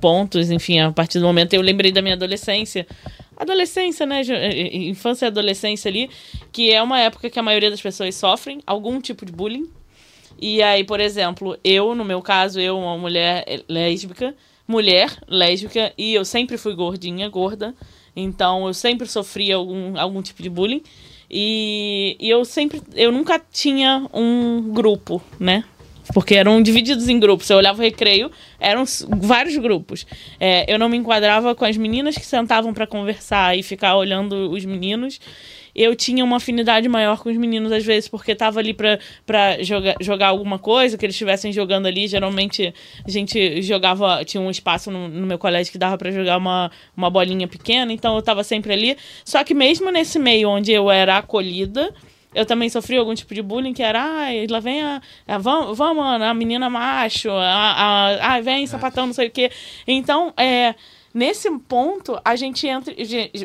pontos, enfim, a partir do momento eu lembrei da minha adolescência. Adolescência, né? eh, eh, Infância e adolescência ali, que é uma época que a maioria das pessoas sofrem algum tipo de bullying. E aí, por exemplo, eu, no meu caso, eu, uma mulher eh, lésbica, mulher lésbica, e eu sempre fui gordinha, gorda. Então eu sempre sofri algum, algum tipo de bullying. E, e eu sempre. Eu nunca tinha um grupo, né? Porque eram divididos em grupos. Eu olhava o recreio, eram vários grupos. É, eu não me enquadrava com as meninas que sentavam para conversar e ficar olhando os meninos. Eu tinha uma afinidade maior com os meninos, às vezes, porque tava ali pra, pra jogar, jogar alguma coisa, que eles estivessem jogando ali. Geralmente a gente jogava, tinha um espaço no, no meu colégio que dava pra jogar uma, uma bolinha pequena, então eu tava sempre ali. Só que mesmo nesse meio onde eu era acolhida, eu também sofri algum tipo de bullying, que era, ai, lá vem a. a vamos, vamos, a menina macho, a, a, ai, vem sapatão, não sei o quê. Então, é. Nesse ponto, a gente entra,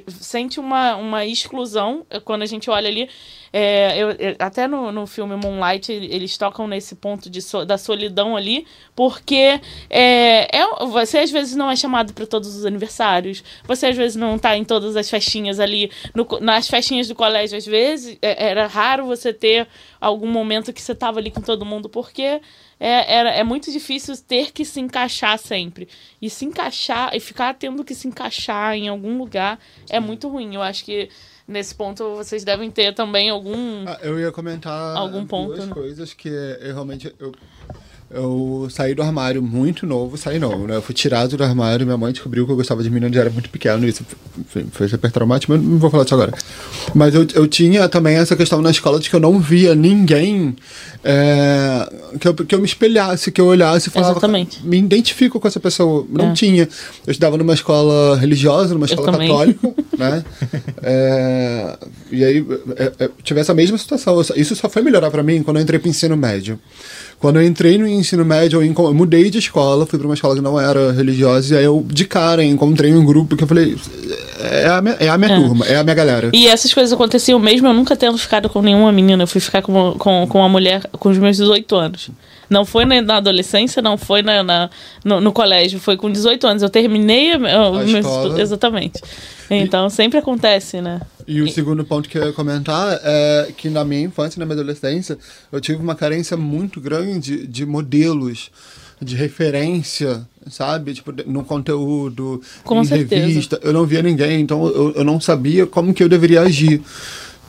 sente uma, uma exclusão eh, quando a gente olha ali. é, eu- até no, no filme Moonlight, eles tocam nesse ponto de so- da solidão ali, porque é, é, você às vezes não é chamado para todos os aniversários, você às vezes não tá em todas as festinhas ali. no nas festinhas do colégio, às vezes, é- era raro você ter algum momento que você tava ali com todo mundo, porque é, era, é muito difícil ter que se encaixar sempre. E se encaixar, e ficar tendo que se encaixar em algum lugar é muito ruim. Eu acho que nesse ponto vocês devem ter também algum. Ah, eu ia comentar Algum ponto, duas né? coisas que eu realmente eu, eu saí do armário muito novo, saí não, né? Eu fui tirado do armário, minha mãe descobriu que eu gostava de menino, eu era muito pequeno, isso foi, super traumático, mas não vou falar disso agora. Mas eu, eu tinha também essa questão na escola de que eu não via ninguém é, que, eu, que eu me espelhasse, que eu olhasse e falava, Exatamente. me identifico com essa pessoa. Não É. tinha. Eu estudava numa escola religiosa, numa escola católica, (laughs) né? É, e aí é, é, tive essa mesma situação. Isso só foi melhorar pra mim quando eu entrei pro ensino médio. Quando eu entrei no ensino médio, eu, mudei de escola, fui pra uma escola que não era religiosa, e aí eu, de cara, encontrei um grupo que eu falei: é a minha, é a minha É. turma, é a minha galera. E essas coisas aconteciam mesmo eu nunca tendo ficado com nenhuma menina. Eu fui ficar com, uma- com, com uma mulher com os meus 18 anos. Não foi na, na adolescência, não foi na, na- no, no colégio, foi com 18 anos. Eu terminei a, a- escola. estu- Exatamente. Então sempre acontece, né? E o segundo ponto que eu ia comentar é que na minha infância na minha adolescência eu tive uma carência muito grande de modelos, de referência, sabe? Tipo, no conteúdo, Com em certeza. revista. Eu não via ninguém, então eu, eu não sabia como que eu deveria agir.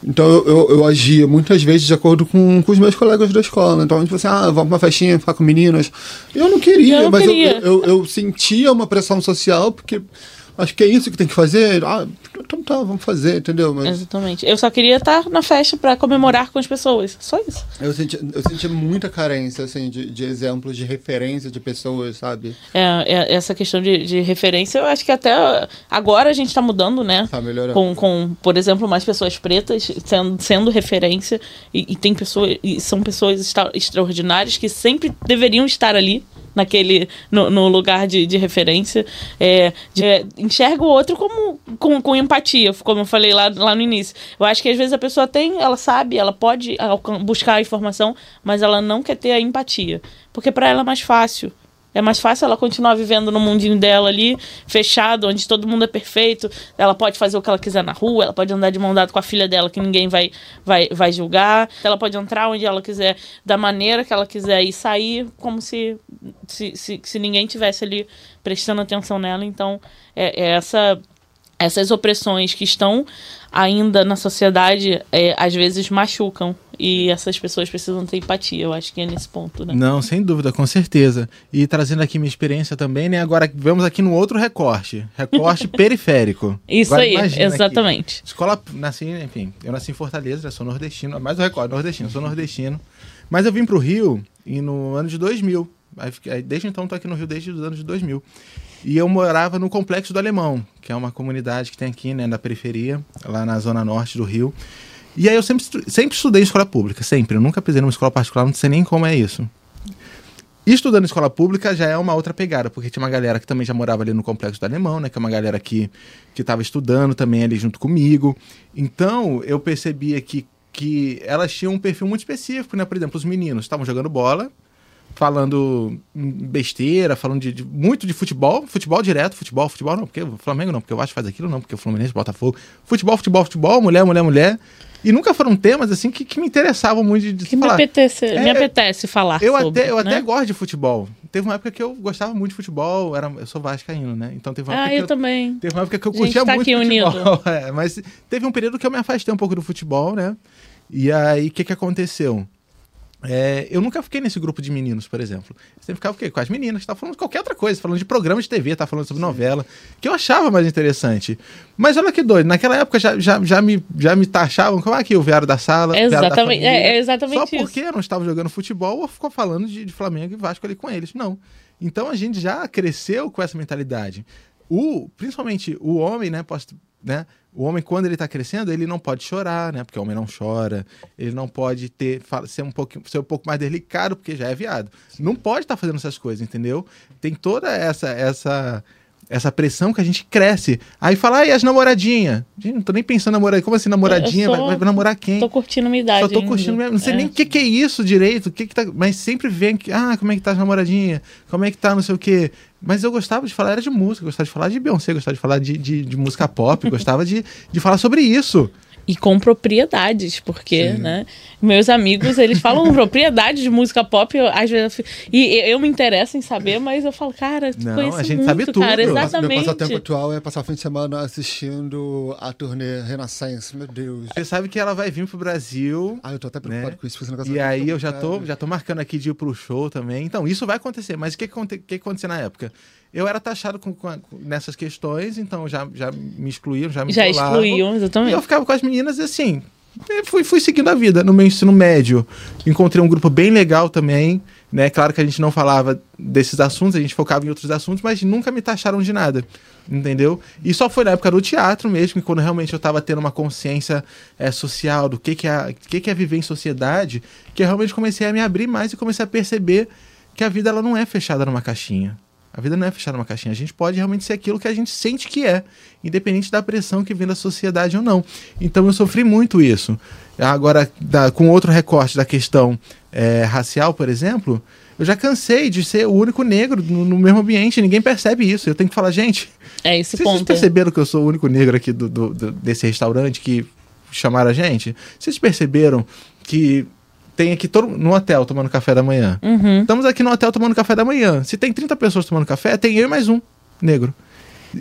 Então eu, eu, eu agia muitas vezes de acordo com, com os meus colegas da escola. Então, tipo assim, ah, vamos pra uma festinha, ficar com meninas. Eu não queria, Eu não mas queria. Eu, eu sentia uma pressão social, porque acho que é isso que tem que fazer. Ah, então tá, vamos fazer, entendeu? Mas Exatamente. Eu só queria estar na festa pra comemorar com as pessoas. Só isso. eu senti, eu senti muita carência, assim, de, de exemplos, de referência de pessoas, sabe? É, é, essa questão de, de referência, eu acho que até agora a gente tá mudando, né? Tá melhorando. Com, com, por exemplo, mais pessoas pretas sendo, sendo referência. E, e tem pessoas. E são pessoas extra- extraordinárias que sempre deveriam estar ali. Naquele, no, no lugar de, de referência, é, de- é, enxerga o outro como com, com empatia, como eu falei lá, lá no início. Eu acho que às vezes a pessoa tem, ela sabe, ela pode buscar a informação, mas ela não quer ter a empatia, porque para ela é mais fácil. É mais fácil ela continuar vivendo no mundinho dela ali, fechado, onde todo mundo é perfeito. Ela pode fazer o que ela quiser na rua, ela pode andar de mão dada com a filha dela, que ninguém vai, vai, vai julgar. Ela pode entrar onde ela quiser, da maneira que ela quiser, e sair como se, se, se, se ninguém tivesse ali prestando atenção nela. Então, é, é essa essas opressões que estão ainda na sociedade é, às vezes machucam e essas pessoas precisam ter empatia. Eu acho que é nesse ponto, né? Não, sem dúvida, com certeza. E trazendo aqui minha experiência também, né? Agora vamos aqui no outro recorte, recorte (laughs) periférico. Isso Agora, aí, exatamente. Aqui. Escola, nasci, enfim, eu nasci em Fortaleza, sou nordestino, mais o recorte, nordestino, sou nordestino. Mas eu vim para o Rio e no ano de 2000. Aí, desde então estou aqui no Rio desde os anos de 2000. E eu morava no Complexo do Alemão, que é uma comunidade que tem aqui, né, na periferia, lá na zona norte do Rio. E aí eu sempre, sempre estudei escola pública, sempre. Eu nunca pisei numa escola particular, não sei nem como é isso. E estudando em escola pública já é uma outra pegada, porque tinha uma galera que também já morava ali no Complexo do Alemão, né, que é uma galera que que estava estudando também ali junto comigo. Então, eu percebia que que elas tinham um perfil muito específico, né? Por exemplo, os meninos estavam jogando bola, falando besteira, falando de, de, muito de futebol, futebol direto, futebol, futebol não, porque o Flamengo não, porque eu acho que faz aquilo não, porque o Fluminense, Botafogo, futebol, futebol, futebol, mulher, mulher, mulher. E nunca foram temas assim que, que me interessavam muito de, de que falar. Me apetece, é, me apetece falar. Eu sobre, até, eu né? até gosto de futebol. Teve uma época que eu gostava muito de futebol, era, eu sou vascaíno, né? Então teve uma ah, época eu que eu, também. Teve uma época que eu curtia tá muito aqui futebol. (laughs) É, mas teve um período que eu me afastei um pouco do futebol, né? E aí, o que, que aconteceu? É, eu nunca fiquei nesse grupo de meninos, por exemplo. Eu sempre ficava o quê? com as meninas, estava falando de qualquer outra coisa, falando de programa de TV, estava falando sobre novela, que eu achava mais interessante. Mas olha que doido, naquela época já, já, já, me, já me taxavam como aqui o Viário da Sala. Exatamente, da é, é, exatamente Só isso. porque eu não estava jogando futebol ou ficou falando de, de Flamengo e Vasco ali com eles. Não. Então a gente já cresceu com essa mentalidade. O, principalmente o homem, né? Posso, né? O homem, quando ele está crescendo, ele não pode chorar, né? Porque o homem não chora. Ele não pode ter ser um pouco, ser um pouco mais delicado, porque já é viado. Não pode estar tá fazendo essas coisas, entendeu? Tem toda essa essa essa pressão que a gente cresce. Aí fala, e as namoradinhas? Gente, não tô nem pensando em namoradinha. Como assim, namoradinha? Só, vai, vai, namorar quem? Tô curtindo minha idade. Só tô curtindo minha... Não sei é. nem o que, que é isso direito. Que que tá... Mas sempre vem que, ah, como é que tá as namoradinhas? Como é que tá não sei o quê. Mas eu gostava de falar, era de música, gostava de falar de Beyoncé, gostava de falar de, de, de música pop, gostava de, de falar sobre isso e com propriedades, porque, Sim. né? Meus amigos, eles falam (laughs) propriedades de música pop, eu, às vezes, e eu me interesso em saber, mas eu falo, cara, tu Não, a gente muito, sabe tudo. cara, exatamente. Meu passatempo atual é passar o fim de semana assistindo a turnê Renascença, meu Deus. Você sabe que ela vai vir pro Brasil. Ah, eu tô até preocupado né? com isso. Esse e aí eu já tô, já tô marcando aqui de ir pro show também. Então, isso vai acontecer. Mas o que, que, que aconteceu na época? Eu era taxado com, com, nessas questões, então já, já me excluíam, já me Já excluíam, exatamente. E eu ficava com as meninas e assim, fui, fui seguindo a vida. No meu ensino médio, encontrei um grupo bem legal também, né? Claro que a gente não falava desses assuntos, a gente focava em outros assuntos, mas nunca me taxaram de nada, entendeu? E só foi na época do teatro mesmo, quando realmente eu estava tendo uma consciência é, social do que, que, é, que, que é viver em sociedade, que eu realmente comecei a me abrir mais e comecei a perceber que a vida ela não é fechada numa caixinha. A vida não é fechada numa caixinha. A gente pode realmente ser aquilo que a gente sente que é, independente da pressão que vem da sociedade ou não. Então eu sofri muito isso. Agora, da, com outro recorte da questão é, racial, por exemplo, eu já cansei de ser o único negro no, no, mesmo ambiente. Ninguém percebe isso. Eu tenho que falar, gente. É esse vocês ponto. Vocês perceberam que eu sou o único negro aqui do, do, do, desse restaurante que chamaram a gente? Vocês perceberam que tem aqui todo no hotel tomando café da manhã. Uhum. Estamos aqui no hotel tomando café da manhã. Se tem 30 pessoas tomando café, tem eu e mais um negro.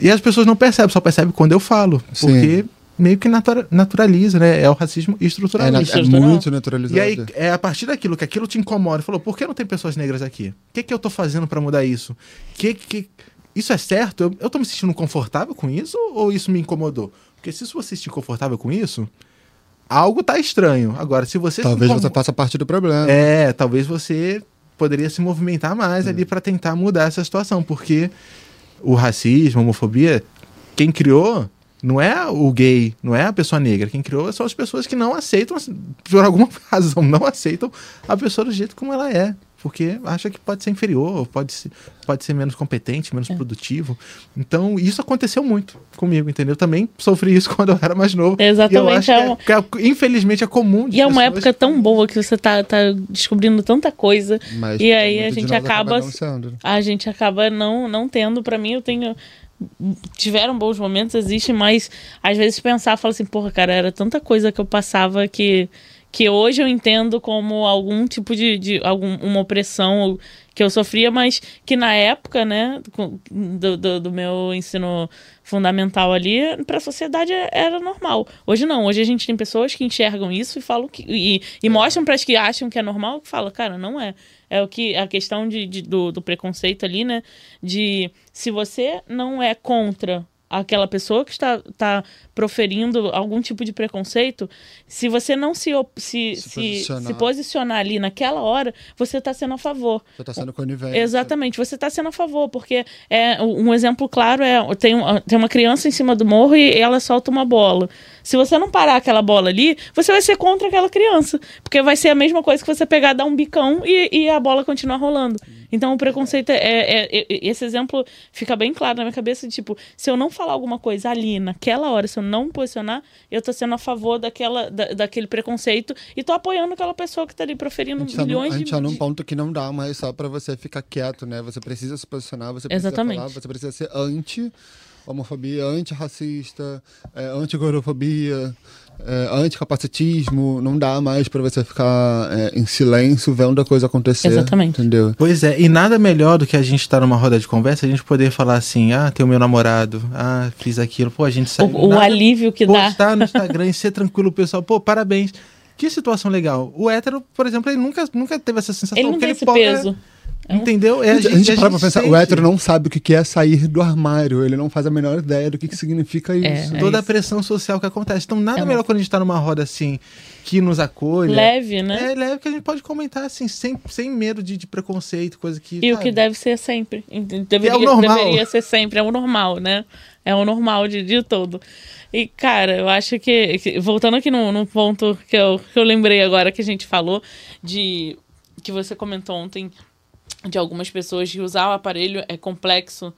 E as pessoas não percebem, só percebem quando eu falo. Sim. Porque meio que natura, naturaliza, né? É o racismo estrutural. É, na, é muito naturalizado. E aí, é a partir daquilo que aquilo te incomoda. Falou, por que não tem pessoas negras aqui? O que, que eu tô fazendo para mudar isso? Que, que, isso é certo? Eu, eu tô me sentindo confortável com isso ou isso me incomodou? Porque se você se sentir confortável com isso, algo tá estranho. Agora, se você talvez você faça parte do problema. É, talvez você poderia se movimentar mais ali para tentar mudar essa situação, porque o racismo, a homofobia, quem criou não é o gay, não é a pessoa negra. Quem criou são as pessoas que não aceitam, por alguma (laughs) razão, não aceitam a pessoa do jeito como ela é. Porque acha que pode ser inferior, pode ser, pode ser menos competente, menos é. produtivo. Então, isso aconteceu muito comigo, entendeu? Também sofri isso (laughs) quando eu era mais novo. Exatamente. É uma... é, é, infelizmente é comum. e é uma época tão boa que você tá, tá descobrindo tanta coisa. Mas, e aí a gente acaba. A gente acaba não, não tendo. para mim, eu tenho tiveram bons momentos, existe, mas às vezes pensar, fala assim, porra, cara, era tanta coisa que eu passava que que hoje eu entendo como algum tipo de, de algum, uma opressão que eu sofria, mas que na época, né, do, do, do meu ensino fundamental ali, para a sociedade era normal. Hoje não, hoje a gente tem pessoas que enxergam isso e falam que e, e mostram para as que acham que é normal, que fala, cara, não é. É o que a questão de, de do, do preconceito ali, né, de se você não é contra aquela pessoa que está, está proferindo algum tipo de preconceito, se você não se, se, se, posicionar. se, posicionar ali naquela hora, você está sendo a favor. Você está sendo conivente. Exatamente, você está sendo a favor, porque é um exemplo claro é tem, tem uma criança em cima do morro e ela solta uma bola. Se você não parar aquela bola ali, você vai ser contra aquela criança. Porque vai ser a mesma coisa que você pegar, dar um bicão e, e a bola continuar rolando. Então o preconceito é, é, é, Esse exemplo fica bem claro na minha cabeça: de, tipo, se eu não falar alguma coisa ali naquela hora, se eu não me posicionar, eu tô sendo a favor daquela, da, daquele preconceito e tô apoiando aquela pessoa que tá ali proferindo milhões de. A gente tá num ponto que não dá mais só para você ficar quieto, né? Você precisa se posicionar, você precisa Exatamente. falar, você precisa ser anti homofobia, antirracista, é, antigorofobia, é, anticapacitismo. Não dá mais para você ficar é, em silêncio vendo a coisa acontecer. Exatamente. Entendeu? Pois é, e nada melhor do que a gente estar tá numa roda de conversa a gente poder falar assim: ah, tem o meu namorado, ah, fiz aquilo. Pô, a gente sabe. O, o alívio que postar dá. Postar no Instagram e ser tranquilo, pessoal. Pô, parabéns. Que situação legal. O hétero, por exemplo, ele nunca, nunca teve essa sensação. Ele não tem ele esse pode, peso. É Entendeu? É, a gente, a gente para pra pensar, sente. o hétero não sabe o que é sair do armário, ele não faz a menor ideia do que, que significa é, isso. É, Toda a pressão social que acontece. Então, nada é melhor quando a gente tá numa roda assim, que nos acolhe. Leve, né? É leve que a gente pode comentar assim, sem, sem medo de, de preconceito, coisa que. E sabe? o que deve ser sempre. Deveria, é o normal. deveria ser sempre, é o normal, né? É o normal de, de todo. E, cara, eu acho que. que voltando aqui no, no ponto que eu, que eu lembrei agora que a gente falou, de. que você comentou ontem de algumas pessoas de usar o aparelho é complexo.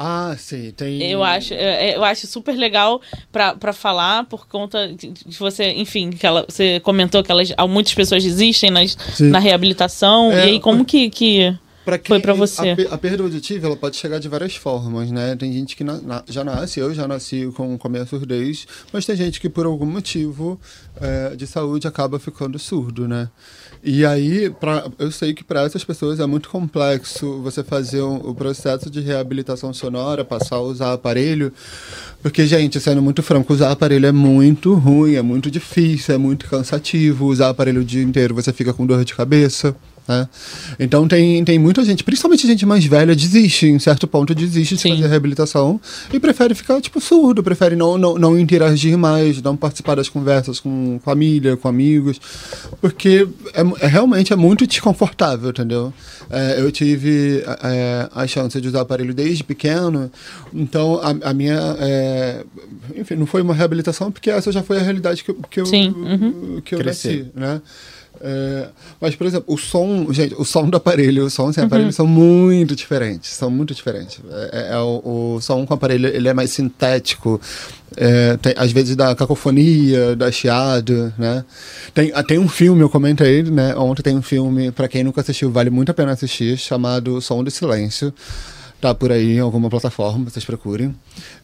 Ah, sim, tem. Eu acho, é, é, eu acho super legal para falar por conta de, você, enfim, que ela, você comentou que elas, muitas pessoas desistem nas, na reabilitação. É, e aí, como que, que pra foi para você? A, a, perda auditiva ela pode chegar de várias formas, né? Tem gente que na, na, já nasce, eu já nasci com, com a minha surdez, mas tem gente que por algum motivo é, de saúde acaba ficando surdo, né? E aí, pra, eu sei que para essas pessoas é muito complexo você fazer um, o processo de reabilitação sonora, passar a usar aparelho, porque, gente, sendo muito franco, usar aparelho é muito ruim, é muito difícil, é muito cansativo. Usar aparelho o dia inteiro você fica com dor de cabeça. Né? Então tem, tem muita gente, principalmente gente mais velha, desiste, em certo ponto desiste de Sim. fazer reabilitação e prefere ficar, tipo, surdo, prefere não, não, não interagir mais, não participar das conversas com família, com amigos, porque é, é realmente é muito desconfortável, entendeu? É, eu tive é, a chance de usar aparelho desde pequeno, então a, a minha, é, enfim, não foi uma reabilitação, porque essa já foi a realidade que, que eu, uhum. que eu nasci, né? É, mas, por exemplo, o som, gente, o som do aparelho, o som sem uhum. aparelho são muito diferentes, são muito diferentes. É, é, é o, o, som com aparelho, ele é mais sintético, é, tem, às vezes dá cacofonia, dá chiado, né? Tem, ah, tem um filme, eu comentei, né? Ontem tem um filme, para quem nunca assistiu, vale muito a pena assistir, chamado Som do Silêncio. Tá por aí em alguma plataforma, vocês procurem.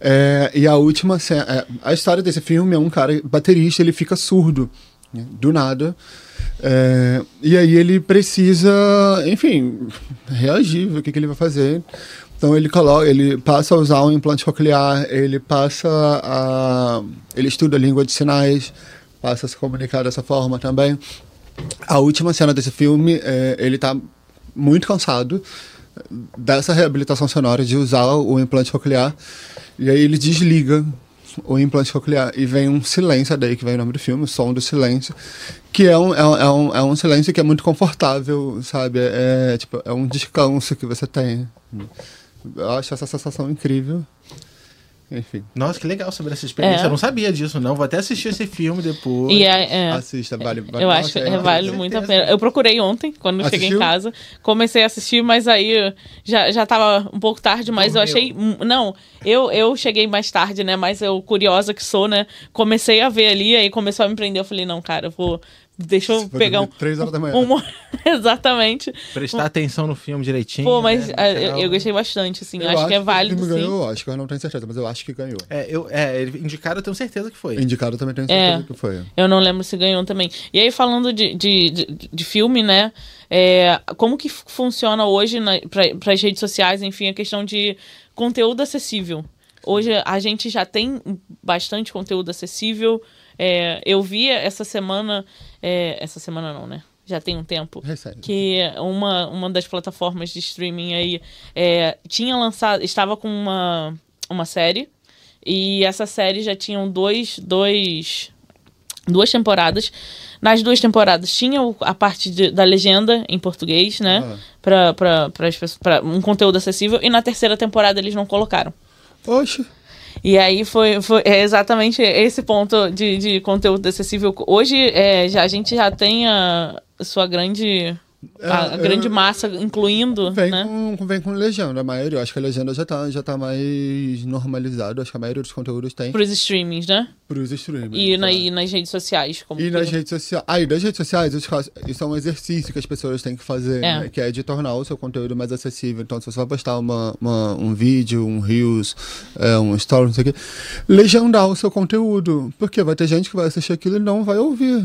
É, e a última, é, a história desse filme é um cara baterista, ele fica surdo, né? do nada. É, e aí ele precisa, enfim, reagir, ver o que, que ele vai fazer. Então ele coloca, ele passa a usar um implante coclear, ele passa a, ele estuda a língua de sinais, passa a se comunicar dessa forma também. A última cena desse filme, é, ele está muito cansado dessa reabilitação sonora de usar o implante coclear e aí ele desliga o implante coclear e vem um silêncio daí que vem o nome do filme, o som do silêncio, que é um, é um, é um, é silêncio que é muito confortável, sabe? É, é, tipo, é um descanso que você tem. Eu acho essa sensação incrível. Enfim. Nossa, que legal saber essa experiência. É. Eu não sabia disso, não. Vou até assistir esse filme depois. E é, é, Assista, vale, vale eu nossa, acho que é- vale muito a pena. Eu procurei ontem, quando eu cheguei em Assistiu? casa. Comecei a assistir, mas aí já, já tava um pouco tarde, mas eu achei. Não, eu, eu cheguei mais tarde, né? Mas eu, curiosa que sou, né? Comecei a ver ali, aí começou a me prender. Eu falei, não, cara, eu vou. Deixa eu pegar um. três horas da manhã. um- (laughs) Exatamente. Prestar atenção no filme direitinho. Pô, mas né? ah, eu, eu gostei bastante, assim. Eu acho, que é válido, o filme sim. ganhou o Oscar, eu não tenho certeza, mas eu acho que ganhou. É, eu, é, ele indicaram, eu tenho certeza que foi. Indicado eu também tenho certeza É. que foi. Eu não lembro se ganhou também. E aí, falando de, de, de, de filme, né? é, como que funciona hoje para as redes sociais, enfim, a questão de conteúdo acessível? Hoje a gente já tem bastante conteúdo acessível. É, eu vi essa semana. é, essa semana não, né? Já tem um tempo. Recente. Que uma, uma das plataformas de streaming aí é, tinha lançado. Estava com uma, uma série. E essa série já tinham dois, dois duas temporadas. Nas duas temporadas tinha a parte de- da legenda em português, né? Ah. Pra, pra, um conteúdo acessível. E na terceira temporada eles não colocaram. Oxe, E aí foi, foi é exatamente esse ponto de, de conteúdo acessível. Hoje é, já, a gente já tem a sua grande. A, É, a grande eu- massa, incluindo, vem, né? com, vem com legenda, a maioria. Eu acho que a legenda já tá, já tá mais normalizada. Acho que a maioria dos conteúdos tem Pros streamings, né? pros streamers. E, na, tá? e nas redes sociais. Como E que- nas redes sociais. Ah, e nas redes sociais, isso é um exercício que as pessoas têm que fazer, É. né? Que é de tornar o seu conteúdo mais acessível. Então, se você vai postar uma, uma- um vídeo, um Reels, é, um story, não sei o quê, legendar o seu conteúdo. Porque vai ter gente que vai assistir aquilo e não vai ouvir,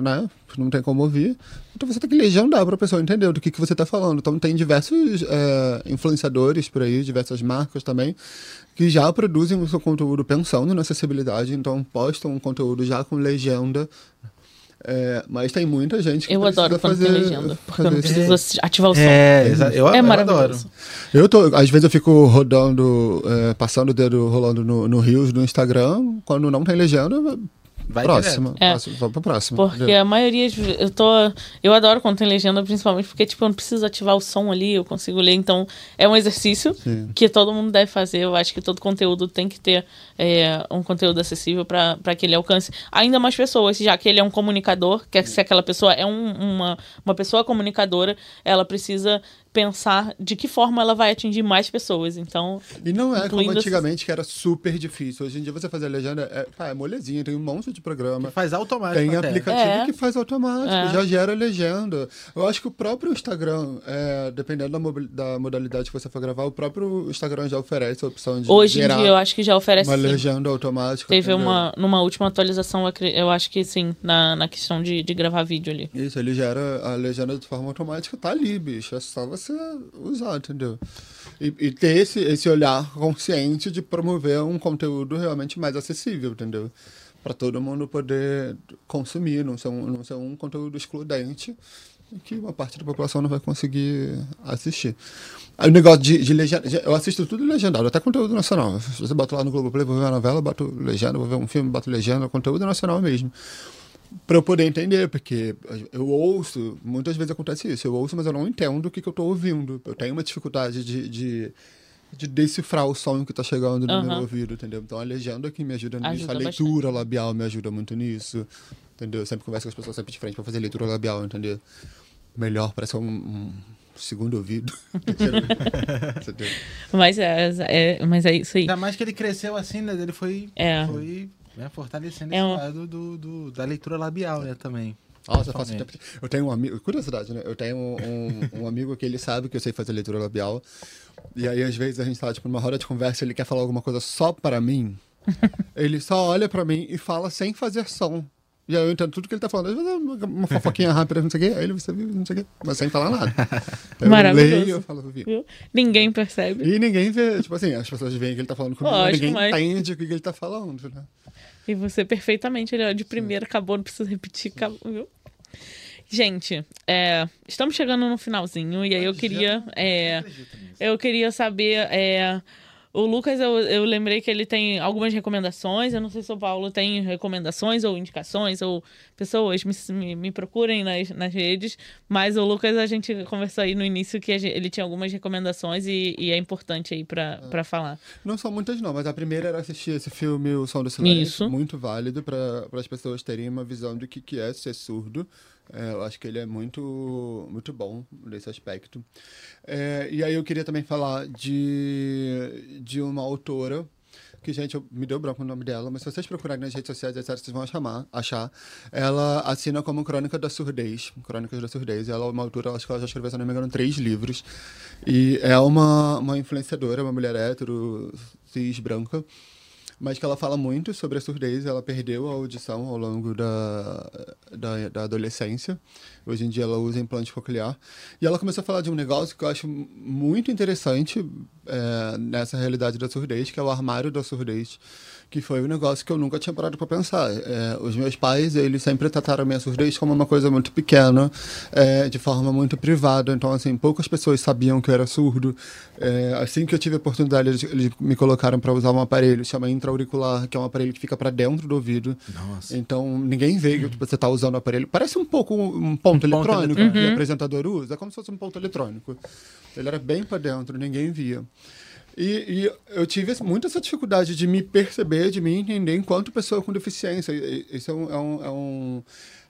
né? Não tem como ouvir. Então você tem que legendar para a pessoa entender do que, que você está falando. Então tem diversos é, influenciadores por aí, diversas marcas também, que já produzem o seu conteúdo pensando na acessibilidade, então postam um conteúdo já com legenda. É, mas tem muita gente que Eu precisa adoro quando fazer, tem legenda. Porque eu não preciso assi- ativar o som. É, eu, É eu maravilhoso. adoro. Eu tô, às vezes eu fico rodando, é, passando o dedo rolando no, no Reels, no Instagram, quando não tem legenda, Vai próxima. É. próxima, vamos pra próxima. Porque a maioria de eu tô eu adoro quando tem legenda principalmente porque tipo eu não preciso ativar o som ali, eu consigo ler, então é um exercício Sim. que todo mundo deve fazer. Eu acho que todo conteúdo tem que ter é, um conteúdo acessível para que ele alcance ainda mais pessoas, já que ele é um comunicador, que se aquela pessoa é um- uma uma pessoa comunicadora, ela precisa pensar de que forma ela vai atingir mais pessoas. Então, E não é como antigamente, que era super difícil. Hoje em dia você fazer a legenda é, pá, é molezinha, tem um monte de programa. Faz automático. Tem até. aplicativo É. que faz automático, É. já gera legenda. Eu acho que o próprio Instagram, é, dependendo da, da modalidade que você for gravar, o próprio Instagram já oferece a opção de hoje em dia eu acho que já oferece uma sim. legenda automática. Teve entendeu? uma, numa última atualização, eu acho que sim, na, na questão de, de gravar vídeo ali. Isso, ele gera a legenda de forma automática, tá ali, bicho. É só você usar, entendeu? E, e ter esse, esse olhar consciente de promover um conteúdo realmente mais acessível, entendeu? Para todo mundo poder consumir, não ser, um, não ser um conteúdo excludente que uma parte da população não vai conseguir assistir. Aí o negócio de, de legenda, eu assisto tudo legendado, até conteúdo nacional. Se você bota lá no Globoplay, vou ver uma novela, boto legenda, vou ver um filme, boto legenda, conteúdo nacional mesmo para eu poder entender, porque eu ouço, muitas vezes acontece isso, eu ouço, mas eu não entendo o que, que eu tô ouvindo. Eu tenho uma dificuldade de, de, de decifrar o som que tá chegando no meu Aham. ouvido, entendeu? Então a legenda que me ajuda nisso, Ajuda a leitura labial me ajuda muito nisso, entendeu? Eu sempre converso com as pessoas sempre de frente para fazer leitura labial, entendeu? Melhor, parece um, um segundo ouvido. (laughs) Mas é, é- mas é isso aí. Ainda mais que ele cresceu assim, né? Ele foi, É. foi né, fortalecendo É esse um- lado do, do- da leitura labial, né, também. Nossa, eu faço tempo. Eu tenho um amigo, curiosidade, né? Eu tenho um, um- um amigo que ele sabe que eu sei fazer leitura labial. E aí, às vezes, a gente tá, tipo, numa roda de conversa, ele quer falar alguma coisa só para mim. (laughs) ele só olha para mim e fala sem fazer som. E aí eu entendo tudo que ele tá falando. É uma, fofoquinha (laughs) rápida, não sei o quê. Aí ele, você viu, não sei o quê. Mas sem falar nada. Eu Maravilhoso. leio, eu falo, vi. Viu? Ninguém percebe. E ninguém vê, tipo assim, as pessoas veem que ele tá falando comigo, Lógico, ninguém mas- entende o que ele tá falando, né? E você perfeitamente, ele ó, de primeira acabou, não precisa repetir, acabou, viu? Gente, é, estamos chegando no finalzinho e aí eu queria, é, eu queria saber é, O Lucas, eu, eu lembrei que ele tem algumas recomendações. Eu não sei se o Paulo tem recomendações ou indicações, ou pessoas me, me, me procurem nas, nas redes. Mas o Lucas, a gente conversou aí no início que gente, ele tinha algumas recomendações e, e é importante aí pra, é. Pra falar. Não são muitas, não, mas a primeira era assistir esse filme O Som do Silêncio. Isso. Muito válido para as pessoas terem uma visão do que, que é ser surdo. É, eu acho que ele é muito, muito bom nesse aspecto. É, e aí eu queria também falar de, de uma autora que, gente, eu, me deu branco o nome dela, mas se vocês procurarem nas redes sociais, etc., vocês vão chamar, achar. Ela assina como Crônica da Surdez, Crônicas da Surdez. Ela é uma autora, acho que ela já escreveu, se não me engano, três livros. E é uma, uma influenciadora, uma mulher hétero, cis, branca, mas que ela fala muito sobre a surdez. Ela perdeu a audição ao longo da, da, da, adolescência. Hoje em dia ela usa implante coclear. E ela começou a falar de um negócio que eu acho muito interessante é, nessa realidade da surdez, que é o armário da surdez que foi um negócio que eu nunca tinha parado para pensar. É, os meus pais, eles sempre trataram a minha surdez como uma coisa muito pequena, é, de forma muito privada. Então, assim, poucas pessoas sabiam que eu era surdo. É, assim que eu tive a oportunidade, eles, eles me colocaram para usar um aparelho, chama intra-auricular, que é um aparelho que fica para dentro do ouvido. Nossa. Então, ninguém vê que tipo, você está usando o aparelho. Parece um pouco um ponto um eletrônico ponto que o apresentador usa, é como se fosse um ponto eletrônico. Ele era bem para dentro, ninguém via. E, e, eu tive muito essa dificuldade de me perceber, de me entender enquanto pessoa com deficiência. Isso é, um, é, um, é, um,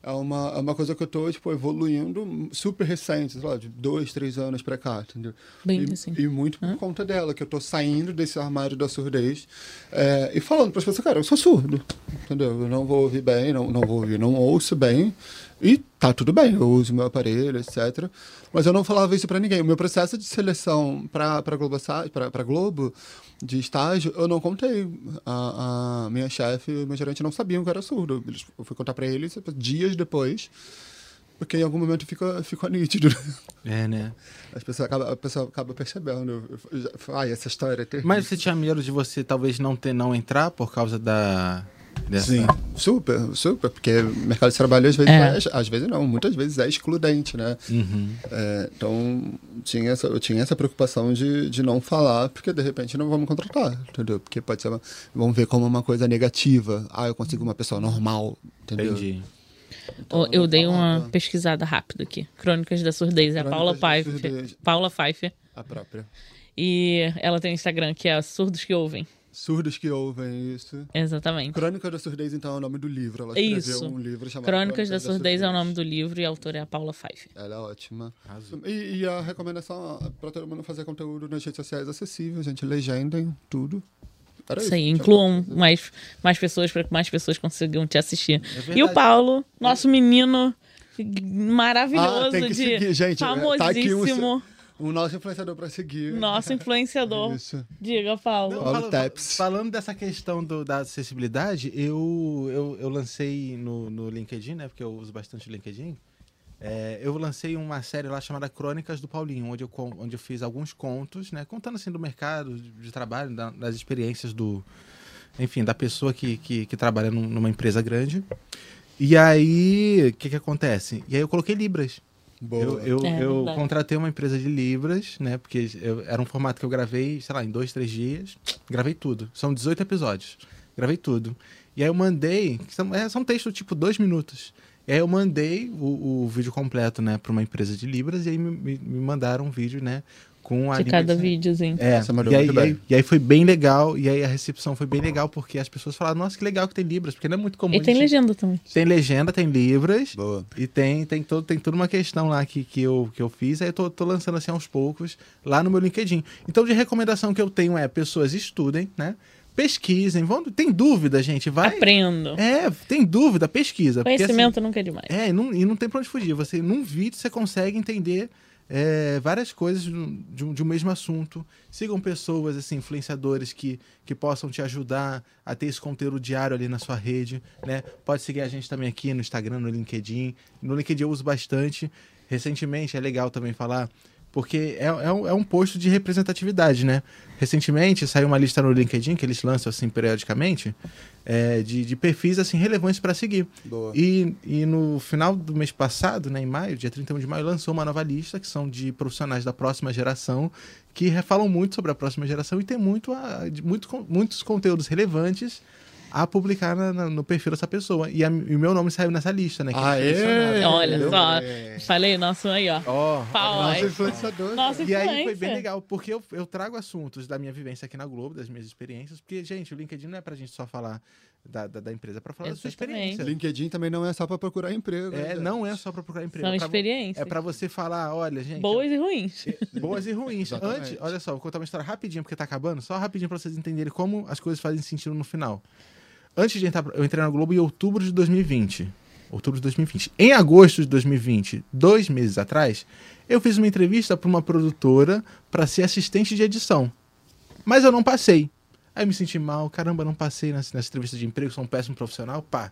é uma, é uma coisa que eu estou tipo, evoluindo super recente, sei lá, de dois, três anos para cá, entendeu? Bem e, assim. E muito por Hã? conta dela, que eu estou saindo desse armário da surdez é, e falando para as pessoas, cara, eu sou surdo, entendeu? Eu não vou ouvir bem, não, não vou ouvir, não ouço bem, e tá tudo bem, eu uso meu aparelho, etc. Mas eu não falava isso para ninguém. O meu processo de seleção para Globo, para Globo, de estágio, eu não contei. A, a minha chefe e o meu gerente não sabiam que eu era surdo. Eu fui contar para eles dias depois, porque em algum momento fica, fica nítido. É, né? As pessoas acaba, a pessoa acaba percebendo. Ai, essa história é terrível. Mas você tinha medo de você talvez não ter não entrar por causa da Dessa... Sim, super, super, porque o mercado de trabalho às vezes, é. é às vezes não, muitas vezes é excludente, né? Uhum. É, então, tinha essa, eu tinha essa preocupação de, de não falar, porque de repente não vamos contratar, entendeu? Porque pode ser, uma, vamos ver como uma coisa negativa. Ah, eu consigo uma pessoa normal, entendeu? Entendi. Então, eu dei uma pesquisada rápida aqui. Crônicas da Surdez, é a Paula Pfeiffer. Paula Pfeiffer. A própria. E ela tem um Instagram que é Surdos que Ouvem. Surdos que ouvem isso. Exatamente. Crônicas da Surdez, então, é o nome do livro. Ela escreveu isso. um livro chamado Crônicas, Crônicas da, da Surdez, é o nome do livro e a autora é a Paula Fife. Ela é ótima. E, e, a recomendação para todo mundo fazer conteúdo nas redes sociais acessível, gente. Legendem tudo. Era isso, aí, incluam mais, mais pessoas para que mais pessoas consigam te assistir. É e o Paulo, nosso menino maravilhoso ah, tem que de seguir, gente. famosíssimo. Tá aqui um, o nosso influenciador para seguir. Nosso (laughs) influenciador. Isso. Diga, Paulo. Não, Paulo fala, falando dessa questão do, da acessibilidade, eu, eu, eu lancei no, no LinkedIn, né? Porque eu uso bastante o LinkedIn. É, eu lancei uma série lá chamada Crônicas do Paulinho, onde eu, onde eu fiz alguns contos, né? Contando assim do mercado de, de trabalho, da, das experiências do. Enfim, da pessoa que, que, que trabalha num, numa empresa grande. E aí, o que, que acontece? E aí eu coloquei Libras. Boa. Eu, eu, é, eu contratei uma empresa de Libras, né? Porque eu, era um formato que eu gravei, sei lá, em dois, três dias. Gravei tudo. São 18 episódios. Gravei tudo. E aí eu mandei. São, é, são textos tipo dois minutos. E aí eu mandei o, o vídeo completo, né, para uma empresa de Libras, e aí me, me mandaram um vídeo, né, com a de cada videozinho. É, e aí, e, aí, e aí, foi bem legal, e aí a recepção foi bem legal, porque as pessoas falaram, nossa, que legal que tem Libras, porque não é muito comum. E tem gente... legenda também. Tem legenda, tem Libras. Boa. E tem, tem, todo, tem toda uma questão lá que, que, eu, que eu fiz, aí eu tô, tô lançando assim aos poucos lá no meu LinkedIn. Então, de recomendação que eu tenho é, pessoas estudem, né? pesquisem, vão, tem dúvida, gente, vai. Aprendo. É, tem dúvida, pesquisa. Conhecimento porque, assim, nunca é demais. É, e não, e não tem pra onde fugir. Você, num vídeo, você consegue entender é, várias coisas de um, de um mesmo assunto. Sigam pessoas, assim, influenciadores que, que possam te ajudar a ter esse conteúdo diário ali na sua rede, né? Pode seguir a gente também aqui no Instagram, no LinkedIn. No LinkedIn eu uso bastante. Recentemente é legal também falar porque é, é, um, é um posto de representatividade, né? Recentemente saiu uma lista no LinkedIn que eles lançam assim periodicamente é, de, de perfis assim relevantes para seguir. Boa. E, e no final do mês passado, né, em maio, dia 31 de maio, lançou uma nova lista que são de profissionais da próxima geração que falam muito sobre a próxima geração e tem muito, a, de- muito muitos conteúdos relevantes a publicar na- na- no perfil dessa pessoa. E, a- e o meu nome saiu nessa lista, né? que é. Olha Entendeu? só. É. Falei, nosso aí, ó. Ó, Pau, Nossa aí. influenciador. Nossa E aí foi bem legal, porque eu, eu trago assuntos da minha vivência aqui na Globo, das minhas experiências, porque, gente, o LinkedIn não é pra gente só falar da, da, da empresa, é pra falar da sua Exatamente. experiência. LinkedIn também não é só pra procurar emprego. É, né? não é só pra procurar emprego. São é experiências. é pra você falar, olha, gente. Boas e ruins. (laughs) boas e ruins. Exatamente. Antes, olha só, vou contar uma história rapidinho, porque tá acabando, só rapidinho pra vocês entenderem como as coisas fazem sentido no final. Antes de entrar, eu entrei na Globo em outubro de 2020. Outubro de 2020. Em agosto de 2020, dois meses atrás, eu fiz uma entrevista pra uma produtora pra ser assistente de edição. Mas eu não passei. Aí eu me senti mal, caramba, não passei nessa, nessa entrevista de emprego, sou um péssimo profissional, pá.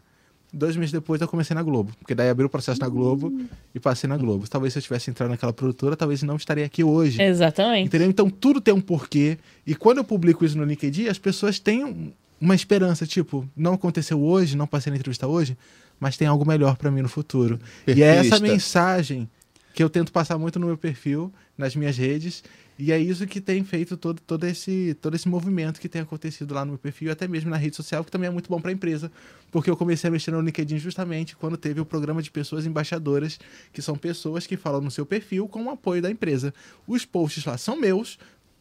Dois meses depois eu comecei na Globo. Porque daí abri o processo na Globo e passei na Globo. Talvez se eu tivesse entrado naquela produtora, talvez não estaria aqui hoje. Exatamente. Entendeu? Então tudo tem um porquê. E quando eu publico isso no LinkedIn, as pessoas têm um- uma esperança, tipo, não aconteceu hoje, não passei na entrevista hoje, mas tem algo melhor pra mim no futuro. E é essa Perfista. mensagem que eu tento passar muito no meu perfil, nas minhas redes, e é isso que tem feito todo, todo, esse, todo esse movimento que tem acontecido lá no meu perfil, até mesmo na rede social, que também é muito bom para a empresa, porque eu comecei a mexer no LinkedIn justamente quando teve o programa de pessoas embaixadoras, que são pessoas que falam no seu perfil com o apoio da empresa. Os posts lá são meus,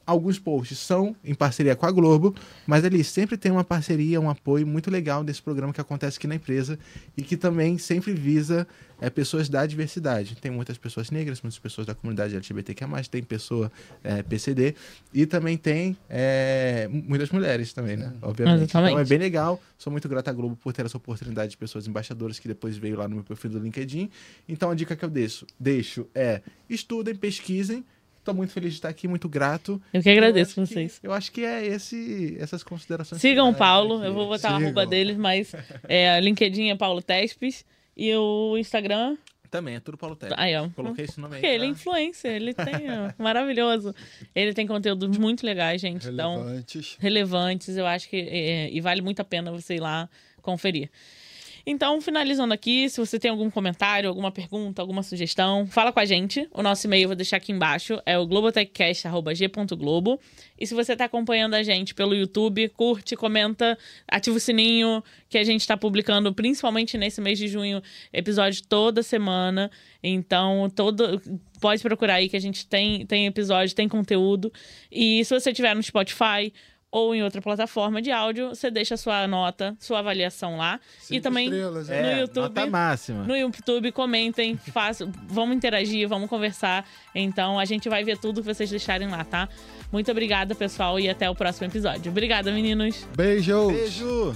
alguns posts são em parceria com a Globo, mas ali sempre tem uma parceria, um apoio muito legal desse programa que acontece aqui na empresa e que também sempre visa é, pessoas da diversidade. Tem muitas pessoas negras, muitas pessoas da comunidade LGBTQ+, tem pessoa é, PCD e também tem é, mu- muitas mulheres também, né? Obviamente. Exatamente. Então é bem legal. Sou muito grato à Globo por ter essa oportunidade de pessoas embaixadoras que depois veio lá no meu perfil do LinkedIn. Então a dica que eu deixo, deixo é estudem, pesquisem. Estou muito feliz de estar aqui, muito grato. Eu que agradeço Eu acho que- vocês. eu acho que é esse, essas considerações. Sigam o Paulo, aqui. eu vou botar a Sigam. arroba deles, mas (laughs) é, LinkedIn é Paulo Tespes e o Instagram. Também, é tudo Paulo. Aí, ó. Coloquei esse nome aí. Porque ele é pra- influencer, ele tem. ó, (laughs) maravilhoso. Ele tem conteúdos muito legais, gente. Então, Relevantes. relevantes, eu acho que. é, e vale muito a pena você ir lá conferir. Então, finalizando aqui, se você tem algum comentário, alguma pergunta, alguma sugestão, fala com a gente. O nosso e-mail eu vou deixar aqui embaixo, é o globotechcast.g.globo. E se você está acompanhando a gente pelo YouTube, curte, comenta, ativa o sininho, que a gente está publicando, principalmente nesse mês de junho, episódio toda semana. Então, todo pode procurar aí que a gente tem, tem episódio, tem conteúdo. E se você estiver no Spotify ou em outra plataforma de áudio, você deixa a sua nota, sua avaliação lá. e Cinco também estrelas, no é. YouTube. Nota máxima. No YouTube, comentem, façam, vamos interagir, vamos conversar. Então a gente vai ver tudo que vocês deixarem lá, tá? Muito obrigada, pessoal, e até o próximo episódio. Obrigada, meninos. Beijos. Beijo!